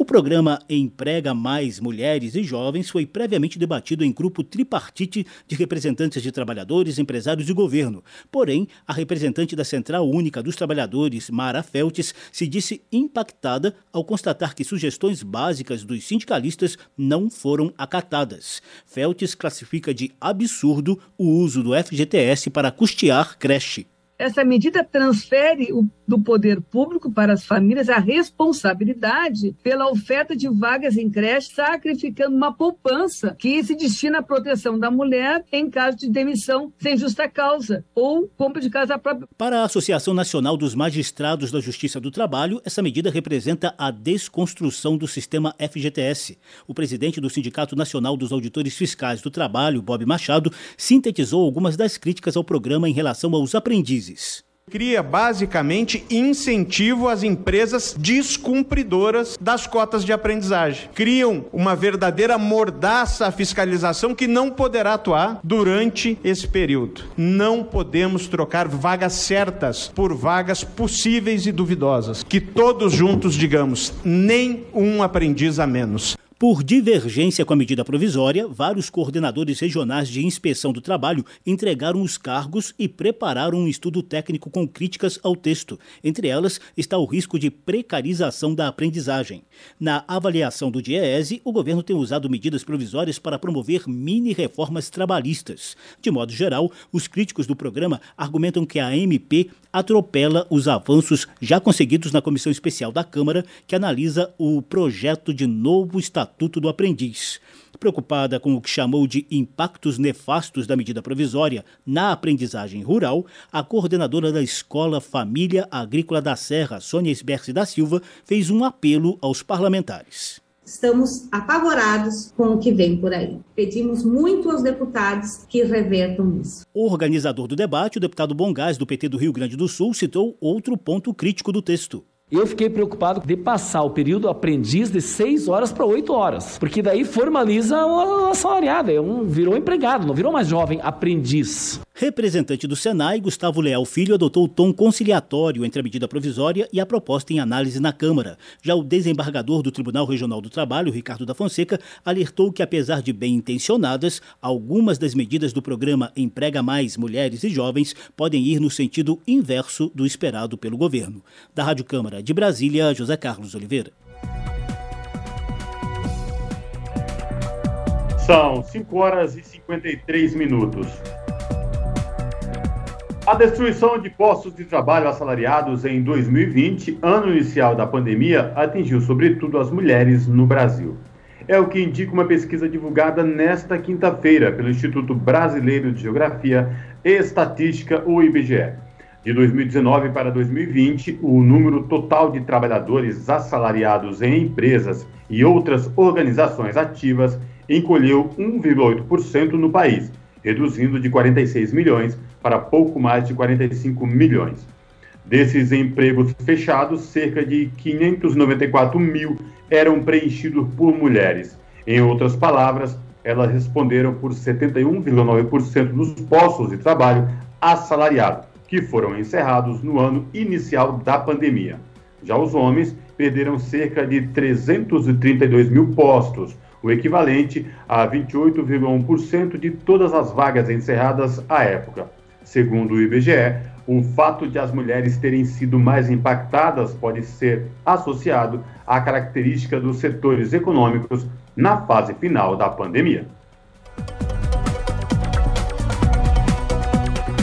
O programa Emprega Mais Mulheres e Jovens foi previamente debatido em grupo tripartite de representantes de trabalhadores, empresários e governo. Porém, a representante da Central Única dos Trabalhadores, Mara Feltes, se disse impactada ao constatar que sugestões básicas dos sindicalistas não foram acatadas. Feltes classifica de absurdo o uso do FGTS para custear creche. Essa medida transfere o, do poder público para as famílias a responsabilidade pela oferta de vagas em creche, sacrificando uma poupança que se destina à proteção da mulher em caso de demissão sem justa causa ou compra de casa própria. Para a Associação Nacional dos Magistrados da Justiça do Trabalho, essa medida representa a desconstrução do sistema FGTS. O presidente do Sindicato Nacional dos Auditores Fiscais do Trabalho, Bob Machado, sintetizou algumas das críticas ao programa em relação aos aprendizes cria basicamente incentivo às empresas descumpridoras das cotas de aprendizagem. Criam uma verdadeira mordaça à fiscalização que não poderá atuar durante esse período. Não podemos trocar vagas certas por vagas possíveis e duvidosas. Que todos juntos digamos, nem um aprendiz a menos. Por divergência com a medida provisória, vários coordenadores regionais de inspeção do trabalho entregaram os cargos e prepararam um estudo técnico com críticas ao texto. Entre elas está o risco de precarização da aprendizagem. Na avaliação do DIEESE, o governo tem usado medidas provisórias para promover mini-reformas trabalhistas. De modo geral, os críticos do programa argumentam que a MP atropela os avanços já conseguidos na Comissão Especial da Câmara, que analisa o projeto de novo Estatuto do Aprendiz. Preocupada com o que chamou de impactos nefastos da medida provisória na aprendizagem rural, a coordenadora da Escola Família Agrícola da Serra, Sônia Esberce da Silva, fez um apelo aos parlamentares. Estamos apavorados com o que vem por aí. Pedimos muito aos deputados que revertam isso. O organizador do debate, o deputado Bongás, do PT do Rio Grande do Sul, citou outro ponto crítico do texto. Eu fiquei preocupado de passar o período aprendiz de 6 horas para 8 horas, porque daí formaliza o assalariado, é um, virou empregado, não virou mais jovem aprendiz. Representante do Senai, Gustavo Leal Filho adotou o tom conciliatório entre a medida provisória e a proposta em análise na Câmara. Já o desembargador do Tribunal Regional do Trabalho, Ricardo da Fonseca, alertou que, apesar de bem intencionadas, algumas das medidas do programa Emprega Mais Mulheres e Jovens podem ir no sentido inverso do esperado pelo governo. Da Rádio Câmara de Brasília, José Carlos Oliveira. São 5 horas e 53 minutos. A destruição de postos de trabalho assalariados em 2020, ano inicial da pandemia, atingiu sobretudo as mulheres no Brasil. É o que indica uma pesquisa divulgada nesta quinta-feira pelo Instituto Brasileiro de Geografia e Estatística, o IBGE. De 2019 para 2020, o número total de trabalhadores assalariados em empresas e outras organizações ativas encolheu 1,8% no país, reduzindo de 46 milhões para pouco mais de 45 milhões. Desses empregos fechados, cerca de 594 mil eram preenchidos por mulheres. Em outras palavras, elas responderam por 71,9% dos postos de trabalho assalariados, que foram encerrados no ano inicial da pandemia. Já os homens perderam cerca de 332 mil postos, o equivalente a 28,1% de todas as vagas encerradas à época. Segundo o IBGE, o fato de as mulheres terem sido mais impactadas pode ser associado à característica dos setores econômicos na fase final da pandemia.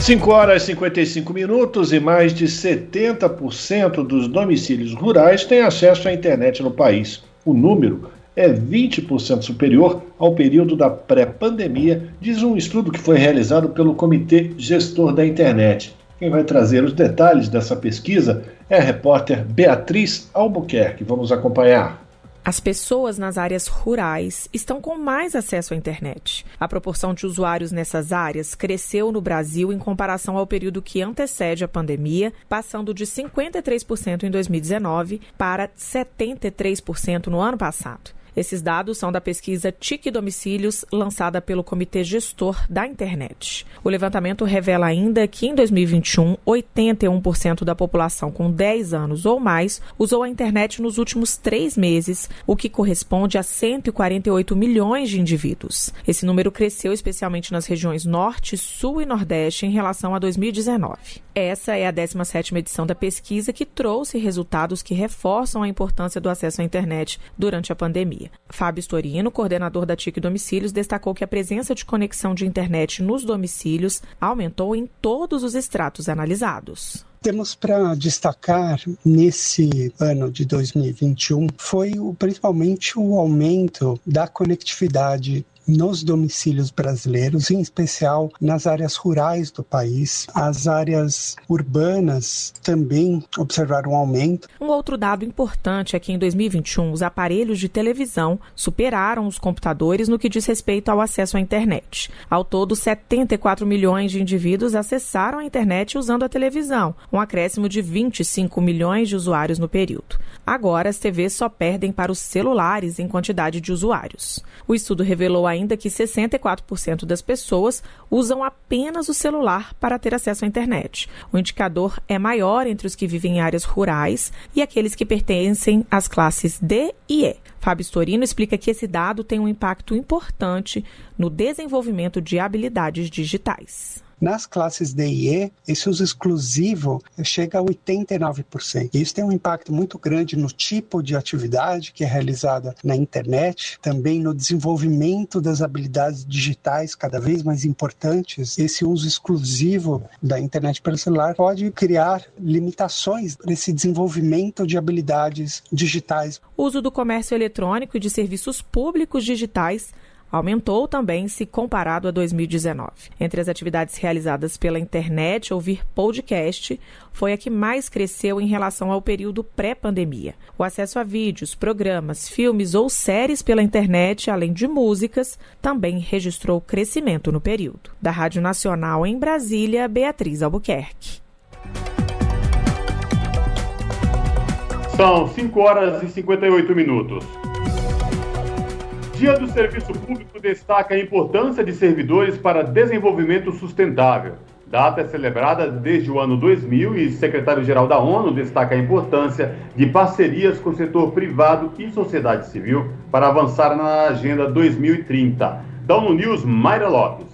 5 horas e 55 minutos e mais de 70% dos domicílios rurais têm acesso à internet no país. O número é 20% superior ao período da pré-pandemia, diz um estudo que foi realizado pelo Comitê Gestor da Internet. Quem vai trazer os detalhes dessa pesquisa é a repórter Beatriz Albuquerque. Vamos acompanhar. As pessoas nas áreas rurais estão com mais acesso à internet. A proporção de usuários nessas áreas cresceu no Brasil em comparação ao período que antecede a pandemia, passando de 53% em 2019 para 73% no ano passado. Esses dados são da pesquisa TIC Domicílios, lançada pelo Comitê Gestor da Internet. O levantamento revela ainda que em 2021, 81% da população com 10 anos ou mais usou a internet nos últimos três meses, o que corresponde a 148 milhões de indivíduos. Esse número cresceu especialmente nas regiões Norte, Sul e Nordeste em relação a 2019. Essa é a 17ª edição da pesquisa que trouxe resultados que reforçam a importância do acesso à internet durante a pandemia. Fábio Storino, coordenador da TIC Domicílios, destacou que a presença de conexão de internet nos domicílios aumentou em todos os estratos analisados. Temos para destacar nesse ano de 2021 foi o, principalmente o aumento da conectividade nos domicílios brasileiros, em especial nas áreas rurais do país. As áreas urbanas também observaram um aumento. Um outro dado importante é que em 2021 os aparelhos de televisão superaram os computadores no que diz respeito ao acesso à internet. Ao todo, 74 milhões de indivíduos acessaram a internet usando a televisão, um acréscimo de 25 milhões de usuários no período. Agora, as TVs só perdem para os celulares em quantidade de usuários. O estudo revelou ainda ainda que 64% das pessoas usam apenas o celular para ter acesso à internet. O indicador é maior entre os que vivem em áreas rurais e aqueles que pertencem às classes D e E. Fábio Storino explica que esse dado tem um impacto importante no desenvolvimento de habilidades digitais. Nas classes D e E, esse uso exclusivo chega a 89%. Isso tem um impacto muito grande no tipo de atividade que é realizada na internet, também no desenvolvimento das habilidades digitais cada vez mais importantes. Esse uso exclusivo da internet pelo celular pode criar limitações para esse desenvolvimento de habilidades digitais. O uso do comércio eletrônico e de serviços públicos digitais aumentou também se comparado a 2019. Entre as atividades realizadas pela internet, ouvir podcast foi a que mais cresceu em relação ao período pré-pandemia. O acesso a vídeos, programas, filmes ou séries pela internet, além de músicas, também registrou crescimento no período. Da Rádio Nacional em Brasília, Beatriz Albuquerque. São 5 horas e 58 minutos. Dia do Serviço Público destaca a importância de servidores para desenvolvimento sustentável. Data é celebrada desde o ano 2000 e secretário-geral da ONU destaca a importância de parcerias com o setor privado e sociedade civil para avançar na Agenda 2030. Da ONU News, Mayra Lopes.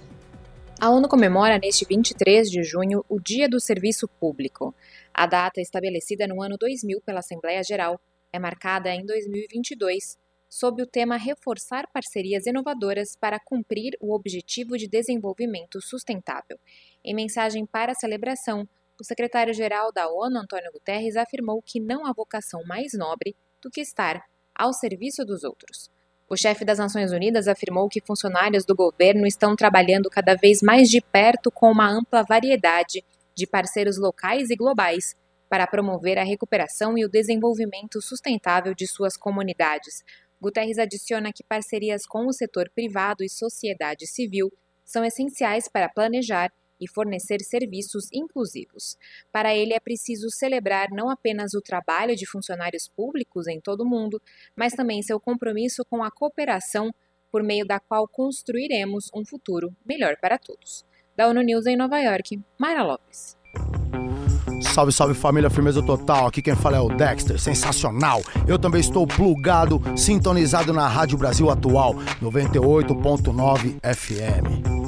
A ONU comemora neste 23 de junho o Dia do Serviço Público. A data estabelecida no ano 2000 pela Assembleia Geral é marcada em 2022 sob o tema Reforçar parcerias inovadoras para cumprir o Objetivo de Desenvolvimento Sustentável. Em mensagem para a celebração, o secretário-geral da ONU, Antônio Guterres, afirmou que não há vocação mais nobre do que estar ao serviço dos outros. O chefe das Nações Unidas afirmou que funcionários do governo estão trabalhando cada vez mais de perto com uma ampla variedade de parceiros locais e globais para promover a recuperação e o desenvolvimento sustentável de suas comunidades. Guterres adiciona que parcerias com o setor privado e sociedade civil são essenciais para planejar e fornecer serviços inclusivos. Para ele, é preciso celebrar não apenas o trabalho de funcionários públicos em todo o mundo, mas também seu compromisso com a cooperação, por meio da qual construiremos um futuro melhor para todos. Da ONU News em Nova York, Mayra Lopes. Salve, salve família, firmeza total. Aqui quem fala é o Dexter, sensacional. Eu também estou plugado, sintonizado na Rádio Brasil Atual, 98.9 FM.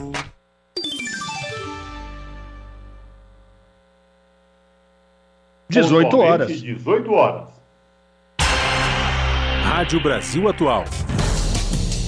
18 horas. 18 horas. Rádio Brasil Atual.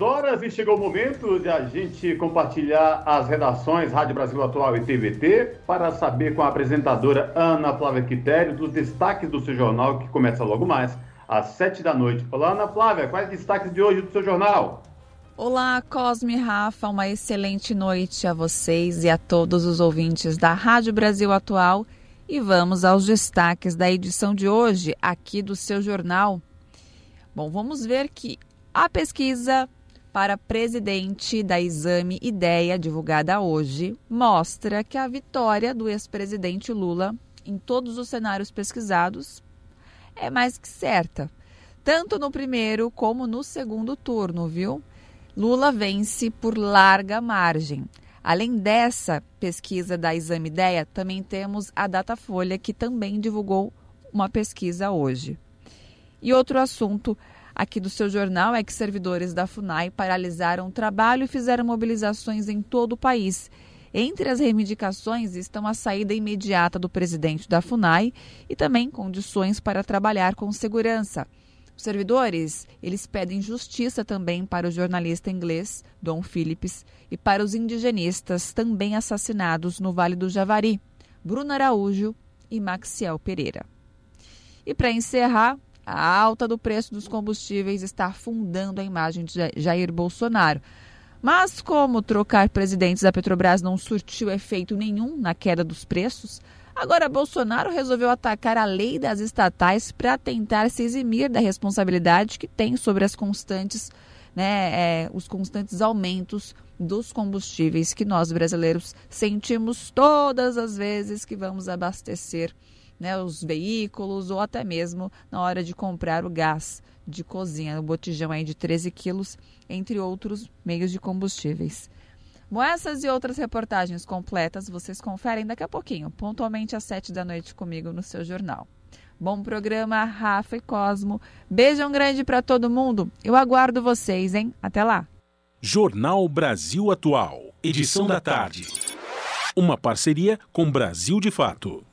horas e chegou o momento de a gente compartilhar as redações Rádio Brasil Atual e TVT para saber com a apresentadora Ana Flávia Quitério dos destaques do seu jornal que começa logo mais às sete da noite. Olá, Ana Flávia, quais destaques de hoje do seu jornal? Olá, Cosme Rafa, uma excelente noite a vocês e a todos os ouvintes da Rádio Brasil Atual. E vamos aos destaques da edição de hoje aqui do seu jornal. Bom, vamos ver que a pesquisa para presidente da Exame Ideia, divulgada hoje, mostra que a vitória do ex-presidente Lula em todos os cenários pesquisados é mais que certa, tanto no primeiro como no segundo turno, viu? Lula vence por larga margem. Além dessa pesquisa da Exame Ideia, também temos a Datafolha, que também divulgou uma pesquisa hoje. E outro assunto aqui do seu jornal é que servidores da FUNAI paralisaram o trabalho e fizeram mobilizações em todo o país. Entre as reivindicações estão a saída imediata do presidente da FUNAI e também condições para trabalhar com segurança. Os servidores, eles pedem justiça também para o jornalista inglês Dom Phillips e para os indigenistas também assassinados no Vale do Javari, Bruno Araújo e Maxiel Pereira. E para encerrar, a alta do preço dos combustíveis está afundando a imagem de Jair Bolsonaro. Mas como trocar presidentes da Petrobras não surtiu efeito nenhum na queda dos preços, agora Bolsonaro resolveu atacar a lei das estatais para tentar se eximir da responsabilidade que tem sobre as constantes, né, é, os constantes aumentos dos combustíveis que nós brasileiros sentimos todas as vezes que vamos abastecer né, os veículos ou até mesmo na hora de comprar o gás de cozinha, o botijão aí de 13 quilos, entre outros meios de combustíveis. Bom, essas e outras reportagens completas vocês conferem daqui a pouquinho, pontualmente às 7 da noite comigo no seu jornal. Bom programa, Rafa e Cosmo. Beijão grande para todo mundo. Eu aguardo vocês, hein? Até lá. Jornal Brasil Atual, edição da tarde. Uma parceria com Brasil de Fato.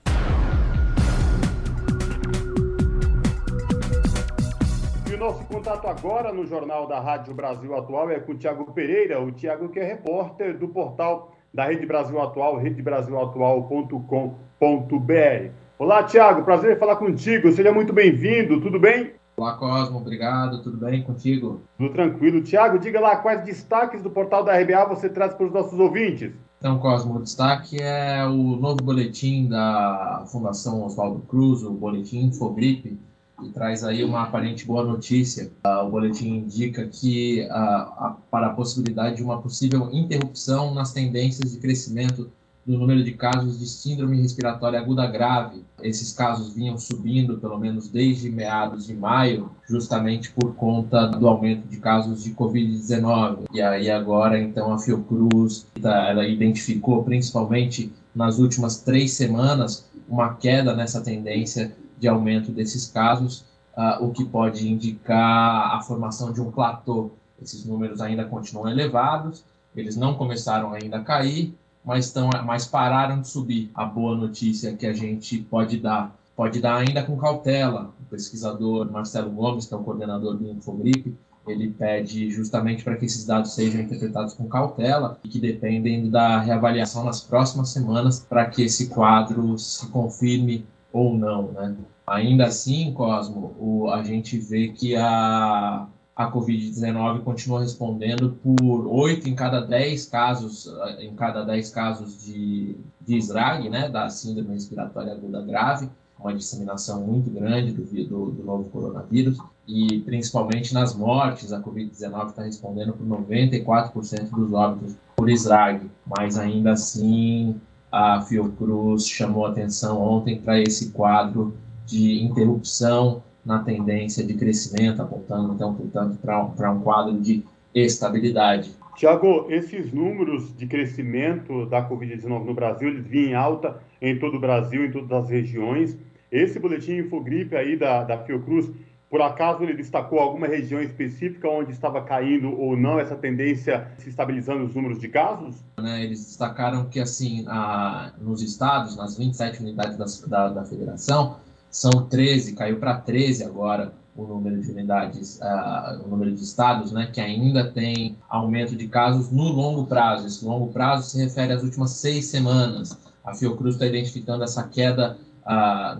Contato agora no Jornal da Rádio Brasil Atual é com o Tiago Pereira, o Tiago que é repórter do portal da Rede Brasil Atual, redebrasilatual.com.br. Olá, Tiago, prazer em falar contigo, seja muito bem-vindo, tudo bem? Olá, Cosmo, obrigado, tudo bem contigo? Tudo tranquilo. Tiago, diga lá quais destaques do portal da RBA você traz para os nossos ouvintes. Então, Cosmo, o destaque é o novo boletim da Fundação Oswaldo Cruz, o boletim Infogripe, e traz aí uma aparente boa notícia. Uh, o boletim indica que uh, a, para a possibilidade de uma possível interrupção nas tendências de crescimento do número de casos de síndrome respiratória aguda grave. Esses casos vinham subindo, pelo menos desde meados de maio, justamente por conta do aumento de casos de Covid-19. E aí agora, então, a Fiocruz, tá, ela identificou principalmente nas últimas três semanas uma queda nessa tendência de aumento desses casos, uh, o que pode indicar a formação de um platô. Esses números ainda continuam elevados, Eles não começaram ainda a cair, mas, tão, mas pararam de subir. A boa notícia que a gente pode dar, pode dar ainda com cautela. O pesquisador Marcelo Gomes, que é o coordenador do Infogripe, ele pede justamente para que esses dados sejam interpretados com cautela e que dependem da reavaliação nas próximas semanas para que esse quadro se confirme ou não, né? Ainda assim, Cosmo, o, a gente vê que a, a Covid-19 continua respondendo por 8 em cada 10 casos, em cada 10 casos de, de SRAG, né, da síndrome respiratória aguda grave, uma disseminação muito grande do, do, do novo coronavírus, e principalmente nas mortes, a Covid-19 está respondendo por 94% dos óbitos por SRAG, mas ainda assim a Fiocruz chamou atenção ontem para esse quadro de interrupção na tendência de crescimento, apontando então, portanto, para um quadro de estabilidade. Tiago, esses números de crescimento da Covid-19 no Brasil, eles vinham em alta em todo o Brasil, em todas as regiões. Esse boletim Infogripe aí da, da Fiocruz, por acaso ele destacou alguma região específica onde estava caindo ou não essa tendência se estabilizando os números de casos? Né, eles destacaram que, assim, a, nos estados, nas 27 unidades da, da, da federação, são 13, caiu para 13 agora o número de unidades, uh, o número de estados, né, que ainda tem aumento de casos no longo prazo. Esse longo prazo se refere às últimas seis semanas. A Fiocruz está identificando essa queda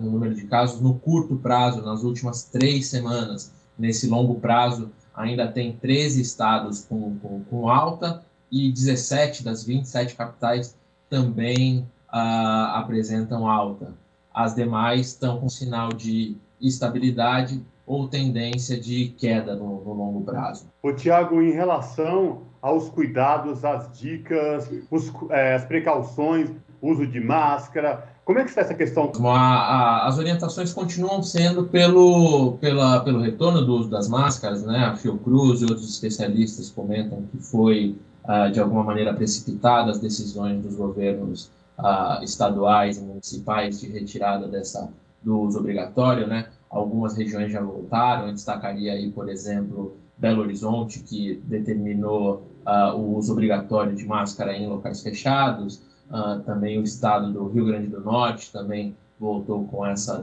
no número de casos no curto prazo, nas últimas três semanas. Nesse longo prazo, ainda tem 13 estados com, com, com alta e 17 das 27 capitais também uh, apresentam alta. As demais estão com sinal de estabilidade ou tendência de queda no, no longo prazo. O Tiago, em relação aos cuidados, às dicas, os, é, as precauções, uso de máscara, como é que está essa questão? A, a, as orientações continuam sendo pelo, pela, pelo retorno do uso das máscaras, né? A Fiocruz e outros especialistas comentam que foi, uh, de alguma maneira, precipitada as decisões dos governos uh, estaduais e municipais de retirada dessa do uso obrigatório, né? Algumas regiões já voltaram, eu destacaria aí, por exemplo, Belo Horizonte, que determinou uh, o uso obrigatório de máscara em locais fechados, uh, também o estado do Rio Grande do Norte também voltou com essa,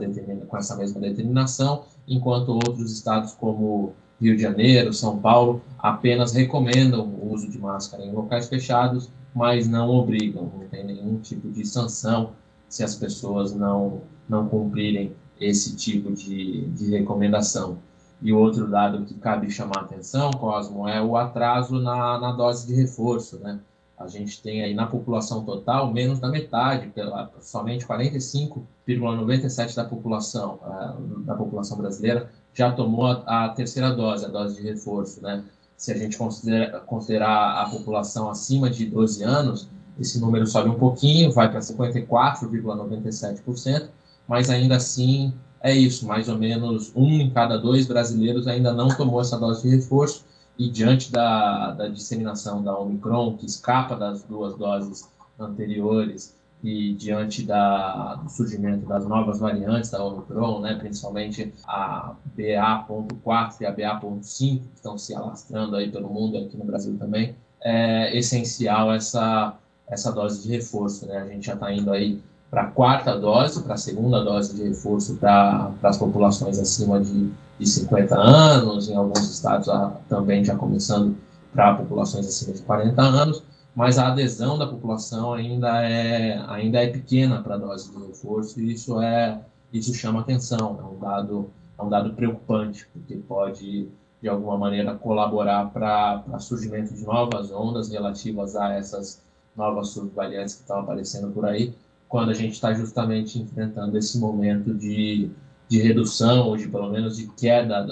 com essa mesma determinação, enquanto outros estados como Rio de Janeiro, São Paulo, apenas recomendam o uso de máscara em locais fechados mas não obrigam, não tem nenhum tipo de sanção se as pessoas não, não cumprirem esse tipo de, de recomendação. E outro dado que cabe chamar atenção, Cosmo, é o atraso na, na dose de reforço, né? A gente tem aí na população total menos da metade, pela, somente 45,97% da população, uh, da população brasileira já tomou a, a terceira dose, a dose de reforço, né? Se a gente considera, considerar a população acima de 12 anos, esse número sobe um pouquinho, vai para 54,97%, mas ainda assim é isso, mais ou menos um em cada dois brasileiros ainda não tomou essa dose de reforço, e diante da, da disseminação da Omicron, que escapa das duas doses anteriores, e diante da, do surgimento das novas variantes da Omicron, né, principalmente a BA.4 e a BA.5, que estão se alastrando aí pelo mundo, aqui no Brasil também, é essencial essa, essa dose de reforço. Né? A gente já está indo aí para a quarta dose, para a segunda dose de reforço para as populações acima de, de 50 anos, em alguns estados também já começando para populações acima de 40 anos mas a adesão da população ainda é, ainda é pequena para a dose de reforço e isso, é, isso chama atenção, é um dado, é um dado preocupante, porque pode, de alguma maneira, colaborar para o surgimento de novas ondas relativas a essas novas subvariantes que estão aparecendo por aí, quando a gente está justamente enfrentando esse momento de, de redução, ou de pelo menos de queda,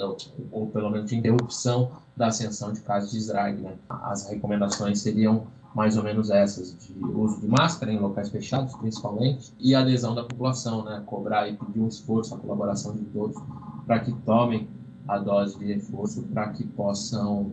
ou pelo menos de interrupção da ascensão de casos de SRAG. Né? As recomendações seriam mais ou menos essas, de uso de máscara em locais fechados, principalmente, e adesão da população, né? Cobrar e pedir um esforço, a colaboração de todos, para que tomem a dose de reforço, para que possam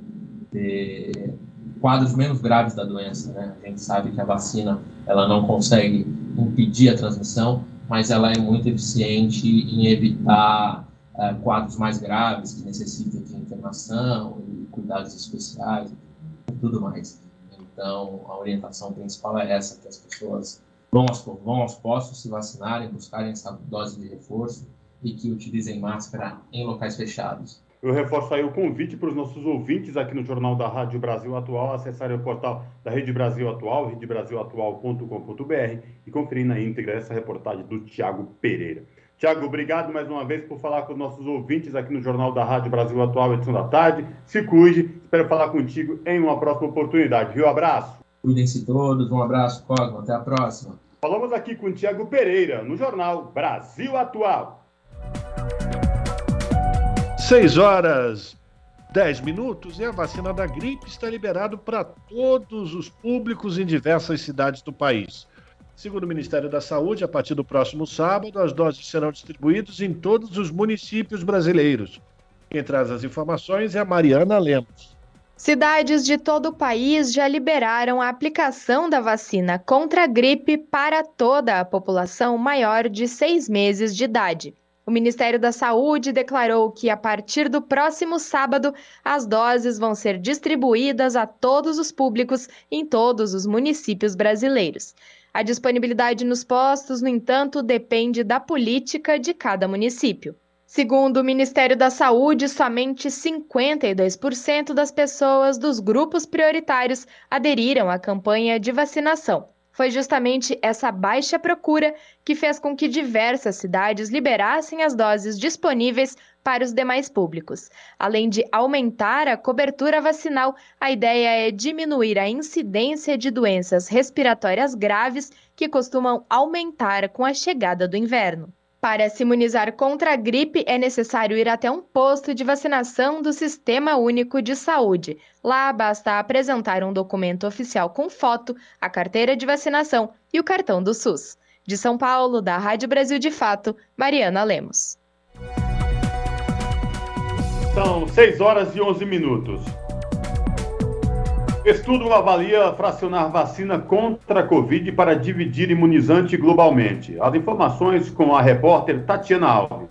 ter quadros menos graves da doença, né? A gente sabe que a vacina, ela não consegue impedir a transmissão, mas ela é muito eficiente em evitar uh, quadros mais graves, que necessitem de internação e cuidados especiais e tudo mais. Então, a orientação principal é essa, que as pessoas vão aos, vão aos postos se vacinarem, buscarem essa dose de reforço e que utilizem máscara em locais fechados. Eu reforço aí o convite para os nossos ouvintes aqui no Jornal da Rádio Brasil Atual acessarem o portal da Rede Brasil Atual, redebrasilatual.com.br e conferir na íntegra essa reportagem do Tiago Pereira. Tiago, obrigado mais uma vez por falar com os nossos ouvintes aqui no Jornal da Rádio Brasil Atual, edição da tarde. Se cuide, espero falar contigo em uma próxima oportunidade. Viu? Abraço. Cuidem-se todos, um abraço, Cosmo, até a próxima. Falamos aqui com o Tiago Pereira, no Jornal Brasil Atual. 6 horas 10 minutos e a vacina da gripe está liberada para todos os públicos em diversas cidades do país. Segundo o Ministério da Saúde, a partir do próximo sábado, as doses serão distribuídas em todos os municípios brasileiros. Quem traz as informações é a Mariana Lemos. Cidades de todo o país já liberaram a aplicação da vacina contra a gripe para toda a população maior de seis meses de idade. O Ministério da Saúde declarou que, a partir do próximo sábado, as doses vão ser distribuídas a todos os públicos em todos os municípios brasileiros. A disponibilidade nos postos, no entanto, depende da política de cada município. Segundo o Ministério da Saúde, somente 52% das pessoas dos grupos prioritários aderiram à campanha de vacinação. Foi justamente essa baixa procura que fez com que diversas cidades liberassem as doses disponíveis para os demais públicos. Além de aumentar a cobertura vacinal, a ideia é diminuir a incidência de doenças respiratórias graves que costumam aumentar com a chegada do inverno. Para se imunizar contra a gripe, é necessário ir até um posto de vacinação do Sistema Único de Saúde. Lá basta apresentar um documento oficial com foto, a carteira de vacinação e o cartão do SUS. De São Paulo, da Rádio Brasil de Fato, Mariana Lemos. São 6 horas e 11 minutos. Estudo avalia fracionar vacina contra a Covid para dividir imunizante globalmente. As informações com a repórter Tatiana Alves.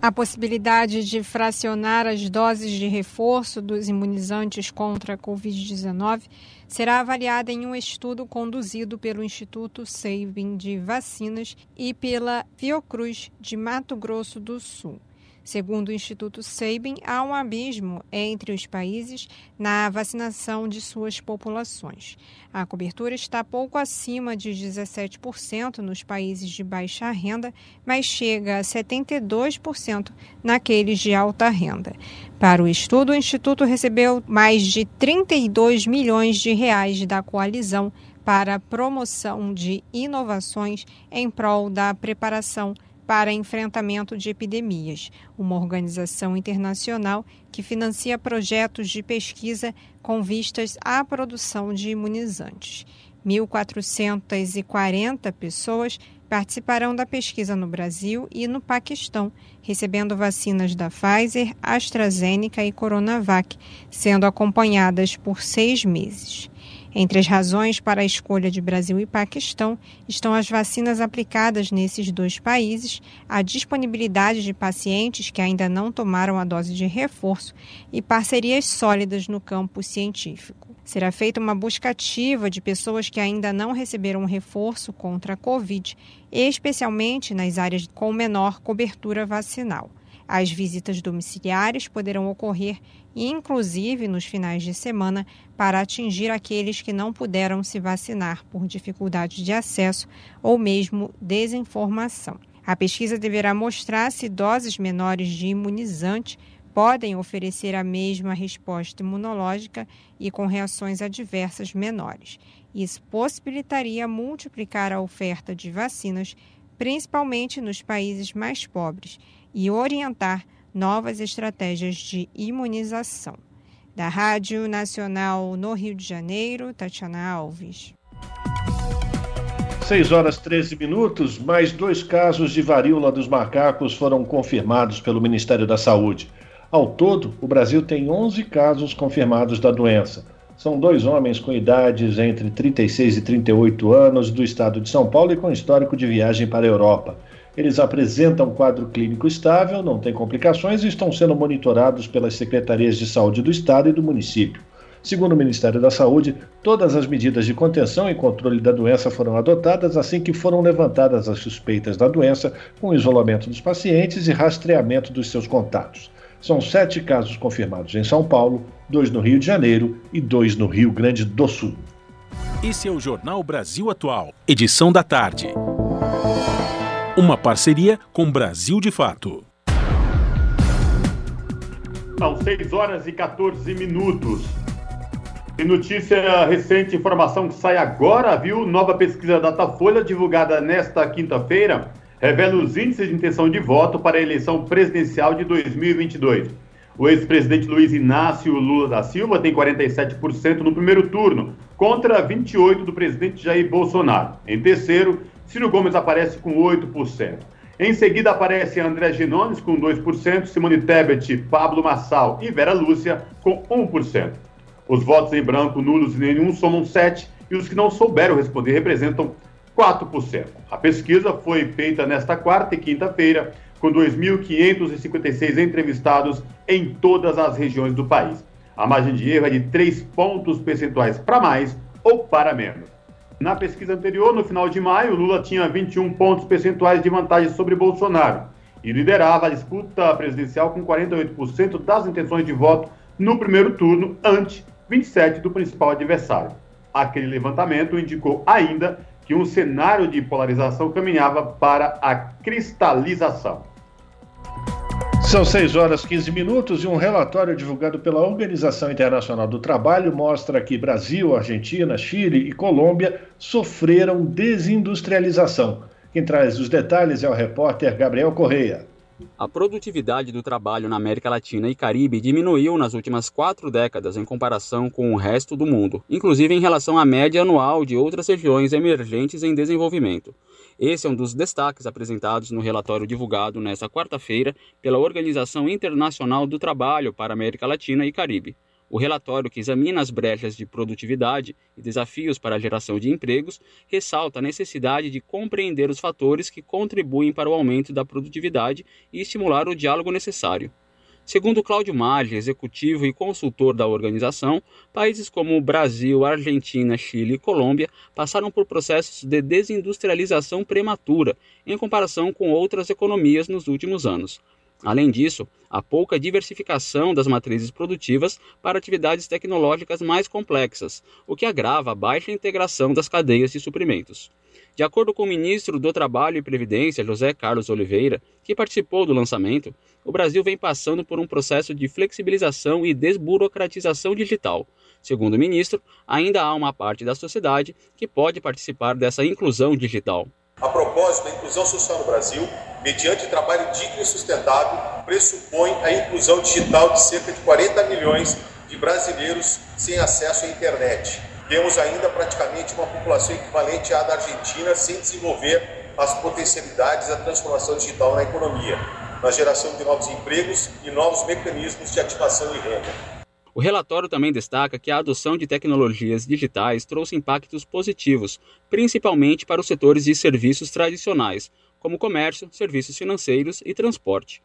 A possibilidade de fracionar as doses de reforço dos imunizantes contra a Covid-19 será avaliada em um estudo conduzido pelo Instituto Sabin de Vacinas e pela Fiocruz de Mato Grosso do Sul. Segundo o Instituto Sabin, há um abismo entre os países na vacinação de suas populações. A cobertura está pouco acima de 17% nos países de baixa renda, mas chega a 72% naqueles de alta renda. Para o estudo, o Instituto recebeu mais de 32 milhões de reais da coalizão para a promoção de inovações em prol da preparação para enfrentamento de epidemias, uma organização internacional que financia projetos de pesquisa com vistas à produção de imunizantes. 1.440 pessoas participarão da pesquisa no Brasil e no Paquistão, recebendo vacinas da Pfizer, AstraZeneca e Coronavac, sendo acompanhadas por seis meses. Entre as razões para a escolha de Brasil e Paquistão estão as vacinas aplicadas nesses dois países, a disponibilidade de pacientes que ainda não tomaram a dose de reforço e parcerias sólidas no campo científico. Será feita uma busca ativa de pessoas que ainda não receberam reforço contra a Covid, especialmente nas áreas com menor cobertura vacinal. As visitas domiciliares poderão ocorrer inclusive nos finais de semana, para atingir aqueles que não puderam se vacinar por dificuldade de acesso ou mesmo desinformação. A pesquisa deverá mostrar se doses menores de imunizante podem oferecer a mesma resposta imunológica e com reações adversas menores. Isso possibilitaria multiplicar a oferta de vacinas, principalmente nos países mais pobres, e orientar novas estratégias de imunização. Da Rádio Nacional no Rio de Janeiro, Tatiana Alves. 6 horas 13 minutos, mais dois casos de varíola dos macacos foram confirmados pelo Ministério da Saúde. Ao todo, o Brasil tem 11 casos confirmados da doença. São dois homens com idades entre 36 e 38 anos do estado de São Paulo e com histórico de viagem para a Europa. Eles apresentam quadro clínico estável, não têm complicações e estão sendo monitorados pelas secretarias de saúde do estado e do município. Segundo o Ministério da Saúde, todas as medidas de contenção e controle da doença foram adotadas assim que foram levantadas as suspeitas da doença, com isolamento dos pacientes e rastreamento dos seus contatos. São sete casos confirmados em São Paulo, dois no Rio de Janeiro e dois no Rio Grande do Sul. Esse é o Jornal Brasil Atual, edição da tarde. Uma parceria com Brasil de Fato. São 6 horas e 14 minutos. E notícia recente, informação que sai agora, viu? Nova pesquisa Datafolha, divulgada nesta quinta-feira, revela os índices de intenção de voto para a eleição presidencial de 2022. O ex-presidente Luiz Inácio Lula da Silva tem 47% no primeiro turno, contra 28% do presidente Jair Bolsonaro. Em terceiro, Ciro Gomes aparece com 8%. Em seguida aparece André Ginones com 2%, Simone Tebet, Pablo Massal e Vera Lúcia com 1%. Os votos em branco, nulos e nenhum somam 7% e os que não souberam responder representam 4%. A pesquisa foi feita nesta quarta e quinta-feira, com 2.556 entrevistados em todas as regiões do país. A margem de erro é de 3 pontos percentuais para mais ou para menos. Na pesquisa anterior, no final de maio, Lula tinha 21 pontos percentuais de vantagem sobre Bolsonaro e liderava a disputa presidencial com 48% das intenções de voto no primeiro turno, ante 27% do principal adversário. Aquele levantamento indicou ainda que um cenário de polarização caminhava para a cristalização. São 6 horas 15 minutos e um relatório divulgado pela Organização Internacional do Trabalho mostra que Brasil, Argentina, Chile e Colômbia sofreram desindustrialização. Quem traz os detalhes é o repórter Gabriel Correia. A produtividade do trabalho na América Latina e Caribe diminuiu nas últimas quatro décadas em comparação com o resto do mundo, inclusive em relação à média anual de outras regiões emergentes em desenvolvimento. Esse é um dos destaques apresentados no relatório divulgado nesta quarta-feira pela Organização Internacional do Trabalho para América Latina e Caribe. O relatório, que examina as brechas de produtividade e desafios para a geração de empregos, ressalta a necessidade de compreender os fatores que contribuem para o aumento da produtividade e estimular o diálogo necessário. Segundo Cláudio Maggi, executivo e consultor da organização, países como Brasil, Argentina, Chile e Colômbia passaram por processos de desindustrialização prematura em comparação com outras economias nos últimos anos. Além disso, há pouca diversificação das matrizes produtivas para atividades tecnológicas mais complexas, o que agrava a baixa integração das cadeias de suprimentos. De acordo com o ministro do Trabalho e Previdência, José Carlos Oliveira, que participou do lançamento, o Brasil vem passando por um processo de flexibilização e desburocratização digital. Segundo o ministro, ainda há uma parte da sociedade que pode participar dessa inclusão digital. A propósito, a inclusão social no Brasil, mediante trabalho digno e sustentável, pressupõe a inclusão digital de cerca de 40 milhões de brasileiros sem acesso à internet. Temos ainda praticamente uma população equivalente à da Argentina sem desenvolver as potencialidades da transformação digital na economia, na geração de novos empregos e novos mecanismos de ativação e renda. O relatório também destaca que a adoção de tecnologias digitais trouxe impactos positivos, principalmente para os setores de serviços tradicionais, como comércio, serviços financeiros e transporte.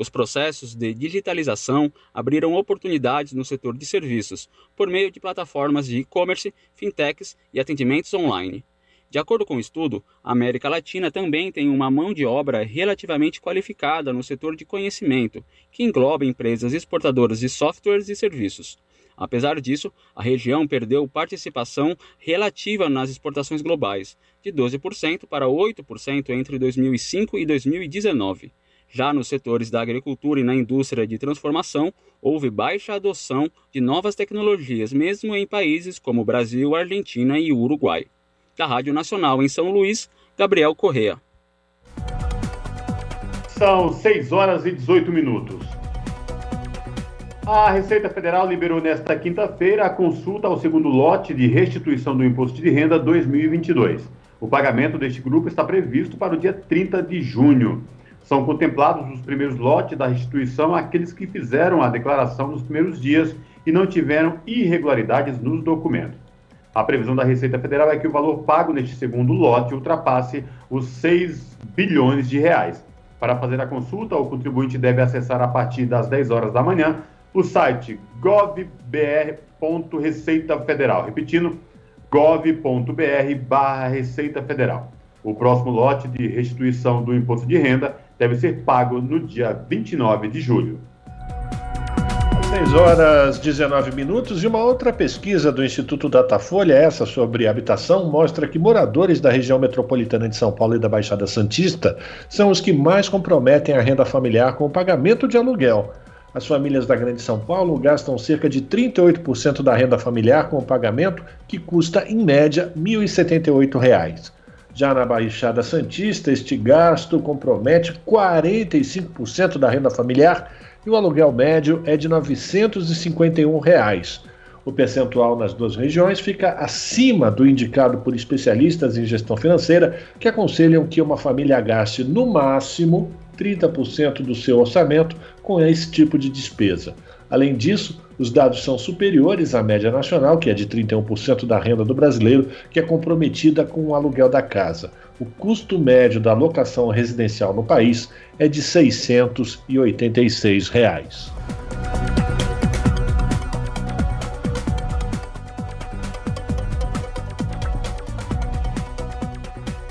Os processos de digitalização abriram oportunidades no setor de serviços, por meio de plataformas de e-commerce, fintechs e atendimentos online. De acordo com o estudo, a América Latina também tem uma mão de obra relativamente qualificada no setor de conhecimento, que engloba empresas exportadoras de softwares e serviços. Apesar disso, a região perdeu participação relativa nas exportações globais, de 12% para 8% entre 2005 e 2019. Já nos setores da agricultura e na indústria de transformação, houve baixa adoção de novas tecnologias, mesmo em países como Brasil, Argentina e Uruguai da Rádio Nacional em São Luís, Gabriel Correa. São 6 horas e 18 minutos. A Receita Federal liberou nesta quinta-feira a consulta ao segundo lote de restituição do Imposto de Renda 2022. O pagamento deste grupo está previsto para o dia 30 de junho. São contemplados os primeiros lotes da restituição aqueles que fizeram a declaração nos primeiros dias e não tiveram irregularidades nos documentos. A previsão da Receita Federal é que o valor pago neste segundo lote ultrapasse os 6 bilhões de reais. Para fazer a consulta, o contribuinte deve acessar a partir das 10 horas da manhã o site govbr.gov.br gov.receita federal. Repetindo, gov.br barra Receita Federal. O próximo lote de restituição do imposto de renda deve ser pago no dia 29 de julho. 6 horas 19 minutos e uma outra pesquisa do Instituto Datafolha, essa sobre habitação, mostra que moradores da região metropolitana de São Paulo e da Baixada Santista são os que mais comprometem a renda familiar com o pagamento de aluguel. As famílias da Grande São Paulo gastam cerca de 38% da renda familiar com o pagamento, que custa, em média, R$ 1.078. Já na Baixada Santista, este gasto compromete 45% da renda familiar e o aluguel médio é de 951 reais. O percentual nas duas regiões fica acima do indicado por especialistas em gestão financeira, que aconselham que uma família gaste no máximo 30% do seu orçamento com esse tipo de despesa. Além disso, os dados são superiores à média nacional, que é de 31% da renda do brasileiro, que é comprometida com o aluguel da casa. O custo médio da locação residencial no país é de 686 reais.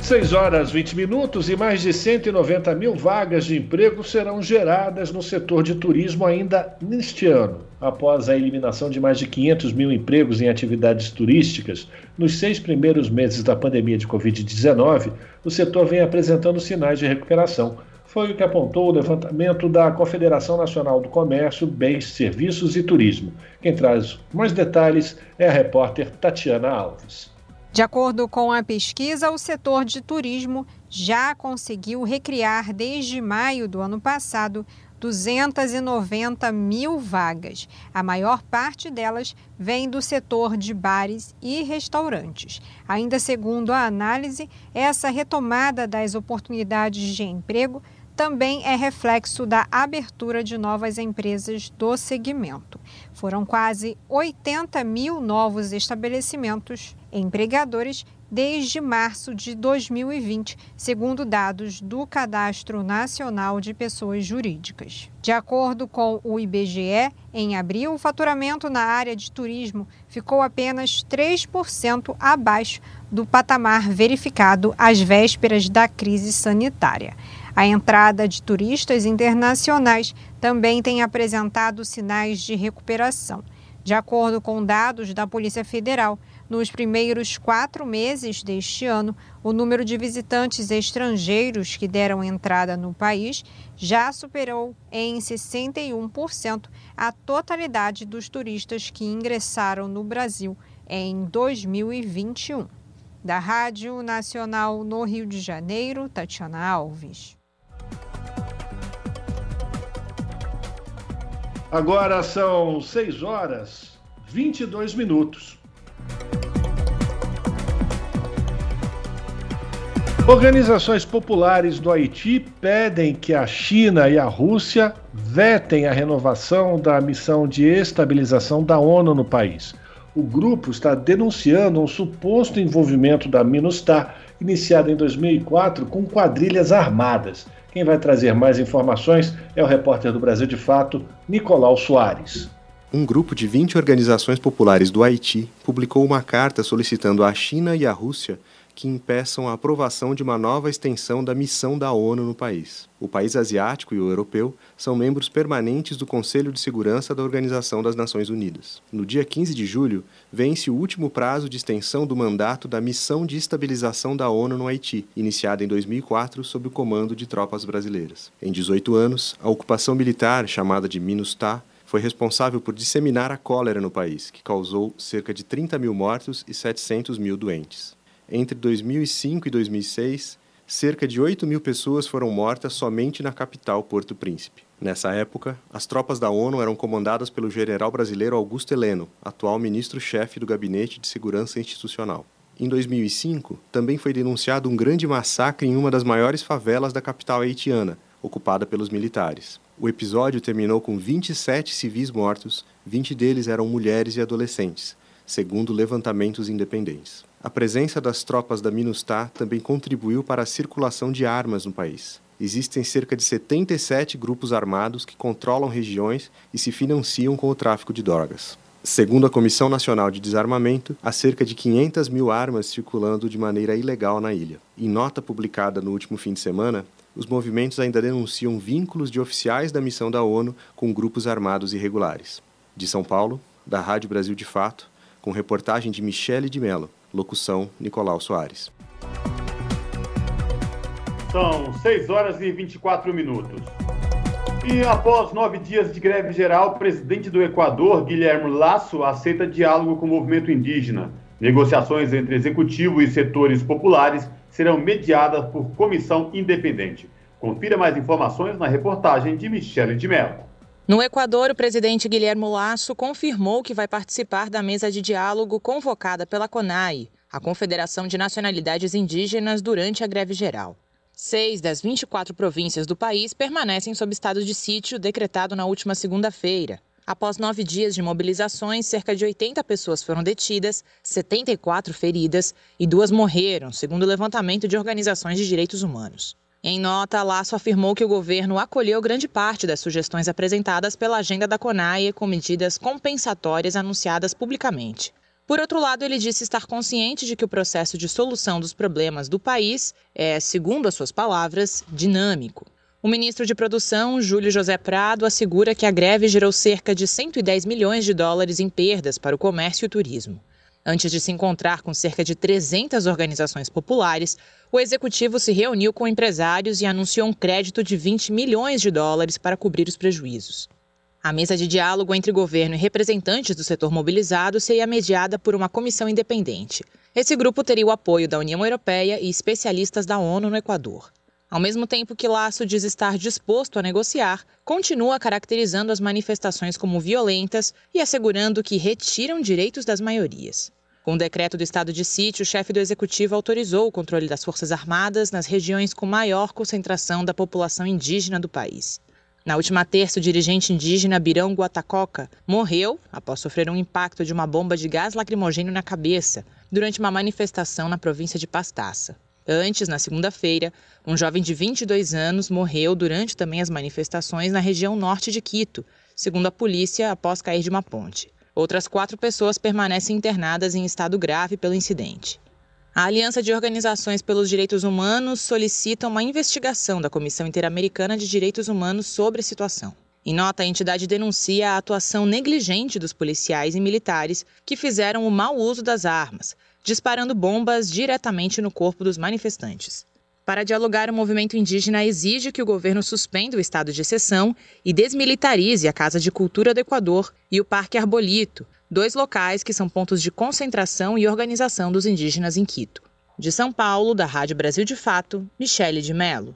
6 horas 20 minutos e mais de 190 mil vagas de emprego serão geradas no setor de turismo ainda neste ano. Após a eliminação de mais de 500 mil empregos em atividades turísticas, nos seis primeiros meses da pandemia de Covid-19, o setor vem apresentando sinais de recuperação. Foi o que apontou o levantamento da Confederação Nacional do Comércio, Bens, Serviços e Turismo. Quem traz mais detalhes é a repórter Tatiana Alves. De acordo com a pesquisa, o setor de turismo já conseguiu recriar desde maio do ano passado 290 mil vagas. A maior parte delas vem do setor de bares e restaurantes. Ainda segundo a análise, essa retomada das oportunidades de emprego também é reflexo da abertura de novas empresas do segmento. Foram quase 80 mil novos estabelecimentos empregadores desde março de 2020, segundo dados do Cadastro Nacional de Pessoas Jurídicas. De acordo com o IBGE, em abril, o faturamento na área de turismo ficou apenas 3% abaixo do patamar verificado às vésperas da crise sanitária. A entrada de turistas internacionais também tem apresentado sinais de recuperação. De acordo com dados da Polícia Federal, nos primeiros quatro meses deste ano, o número de visitantes estrangeiros que deram entrada no país já superou em 61% a totalidade dos turistas que ingressaram no Brasil em 2021. Da Rádio Nacional no Rio de Janeiro, Tatiana Alves. Agora são 6 horas 22 minutos. Organizações populares do Haiti pedem que a China e a Rússia vetem a renovação da missão de estabilização da ONU no país. O grupo está denunciando um suposto envolvimento da MINUSTAH, iniciada em 2004, com quadrilhas armadas. Quem vai trazer mais informações é o repórter do Brasil de Fato, Nicolau Soares. Um grupo de 20 organizações populares do Haiti publicou uma carta solicitando à China e à Rússia que impeçam a aprovação de uma nova extensão da missão da ONU no país. O país asiático e o europeu são membros permanentes do Conselho de Segurança da Organização das Nações Unidas. No dia 15 de julho, vence o último prazo de extensão do mandato da Missão de Estabilização da ONU no Haiti, iniciada em 2004 sob o comando de tropas brasileiras. Em 18 anos, a ocupação militar, chamada de MINUSTAH, foi responsável por disseminar a cólera no país, que causou cerca de 30 mil mortos e 700 mil doentes. Entre 2005 e 2006, cerca de 8 mil pessoas foram mortas somente na capital, Porto Príncipe. Nessa época, as tropas da ONU eram comandadas pelo general brasileiro Augusto Heleno, atual ministro-chefe do Gabinete de Segurança Institucional. Em 2005, também foi denunciado um grande massacre em uma das maiores favelas da capital haitiana, ocupada pelos militares. O episódio terminou com 27 civis mortos, 20 deles eram mulheres e adolescentes, segundo levantamentos independentes. A presença das tropas da MINUSTAH também contribuiu para a circulação de armas no país. Existem cerca de 77 grupos armados que controlam regiões e se financiam com o tráfico de drogas. Segundo a Comissão Nacional de Desarmamento, há cerca de 500 mil armas circulando de maneira ilegal na ilha. Em nota publicada no último fim de semana, os movimentos ainda denunciam vínculos de oficiais da missão da ONU com grupos armados irregulares. De São Paulo, da Rádio Brasil de Fato, com reportagem de Michele de Mello, locução Nicolau Soares. São 6 horas e 24 minutos. E após nove dias de greve geral, o presidente do Equador, Guilherme Lasso, aceita diálogo com o movimento indígena. Negociações entre executivo e setores populares serão mediadas por comissão independente. Confira mais informações na reportagem de Michele de Mello. No Equador, o presidente Guilherme Lasso confirmou que vai participar da mesa de diálogo convocada pela CONAI, a Confederação de Nacionalidades Indígenas, durante a greve geral. Seis das 24 províncias do país permanecem sob estado de sítio decretado na última segunda-feira. Após nove dias de mobilizações, cerca de 80 pessoas foram detidas, 74 feridas e duas morreram, segundo o levantamento de organizações de direitos humanos. Em nota, Laço afirmou que o governo acolheu grande parte das sugestões apresentadas pela agenda da CONAIE com medidas compensatórias anunciadas publicamente. Por outro lado, ele disse estar consciente de que o processo de solução dos problemas do país é, segundo as suas palavras, dinâmico. O ministro de Produção, Júlio José Prado, assegura que a greve gerou cerca de 110 milhões de dólares em perdas para o comércio e o turismo. Antes de se encontrar com cerca de 300 organizações populares, o executivo se reuniu com empresários e anunciou um crédito de 20 milhões de dólares para cobrir os prejuízos. A mesa de diálogo entre governo e representantes do setor mobilizado seria mediada por uma comissão independente. Esse grupo teria o apoio da União Europeia e especialistas da ONU no Equador. Ao mesmo tempo que Laço diz estar disposto a negociar, continua caracterizando as manifestações como violentas e assegurando que retiram direitos das maiorias. Com o decreto do estado de sítio, o chefe do executivo autorizou o controle das Forças Armadas nas regiões com maior concentração da população indígena do país. Na última terça, o dirigente indígena Birão Guatacoca morreu após sofrer um impacto de uma bomba de gás lacrimogêneo na cabeça durante uma manifestação na província de Pastaça. Antes, na segunda-feira, um jovem de 22 anos morreu durante também as manifestações na região norte de Quito, segundo a polícia, após cair de uma ponte. Outras quatro pessoas permanecem internadas em estado grave pelo incidente. A Aliança de Organizações pelos Direitos Humanos solicita uma investigação da Comissão Interamericana de Direitos Humanos sobre a situação. Em nota, a entidade denuncia a atuação negligente dos policiais e militares que fizeram o mau uso das armas, disparando bombas diretamente no corpo dos manifestantes. Para dialogar, o movimento indígena exige que o governo suspenda o estado de exceção e desmilitarize a Casa de Cultura do Equador e o Parque Arbolito, dois locais que são pontos de concentração e organização dos indígenas em Quito. De São Paulo, da Rádio Brasil de Fato, Michele de Mello.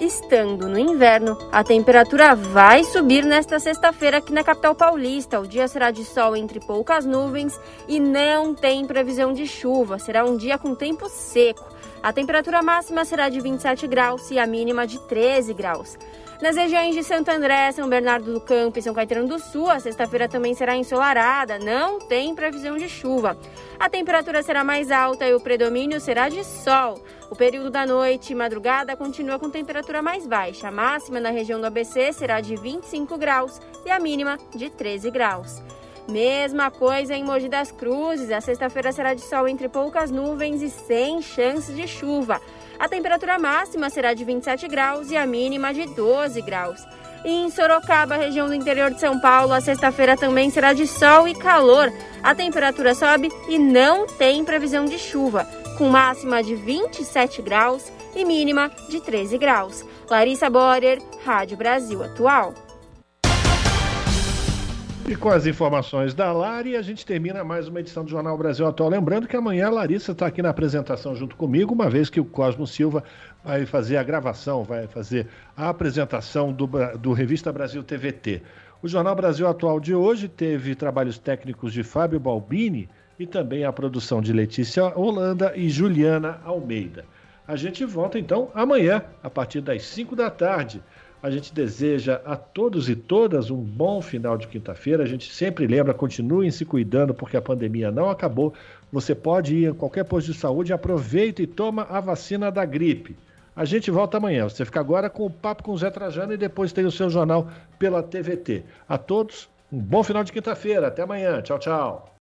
Estando no inverno, a temperatura vai subir nesta sexta-feira aqui na capital paulista. O dia será de sol entre poucas nuvens e não tem previsão de chuva. Será um dia com tempo seco. A temperatura máxima será de 27 graus e a mínima de 13 graus. Nas regiões de Santo André, São Bernardo do Campo e São Caetano do Sul, a sexta-feira também será ensolarada, não tem previsão de chuva. A temperatura será mais alta e o predomínio será de sol. O período da noite e madrugada continua com temperatura mais baixa. A máxima na região do ABC será de 25 graus e a mínima de 13 graus. Mesma coisa em Mogi das Cruzes. A sexta-feira será de sol entre poucas nuvens e sem chance de chuva. A temperatura máxima será de 27 graus e a mínima de 12 graus. E em Sorocaba, região do interior de São Paulo, a sexta-feira também será de sol e calor. A temperatura sobe e não tem previsão de chuva, com máxima de 27 graus e mínima de 13 graus. Larissa Borer, Rádio Brasil Atual. E com as informações da Lari, a gente termina mais uma edição do Jornal Brasil Atual. Lembrando que amanhã a Larissa está aqui na apresentação junto comigo, uma vez que o Cosmo Silva vai fazer a gravação, vai fazer a apresentação do, do Revista Brasil TVT. O Jornal Brasil Atual de hoje teve trabalhos técnicos de Fábio Balbini e também a produção de Letícia Holanda e Juliana Almeida. A gente volta então amanhã, a partir das 5 da tarde. A gente deseja a todos e todas um bom final de quinta-feira. A gente sempre lembra, continuem se cuidando porque a pandemia não acabou. Você pode ir a qualquer posto de saúde, aproveita e toma a vacina da gripe. A gente volta amanhã. Você fica agora com o Papo com o Zé Trajano e depois tem o seu jornal pela TVT. A todos, um bom final de quinta-feira. Até amanhã. Tchau, tchau.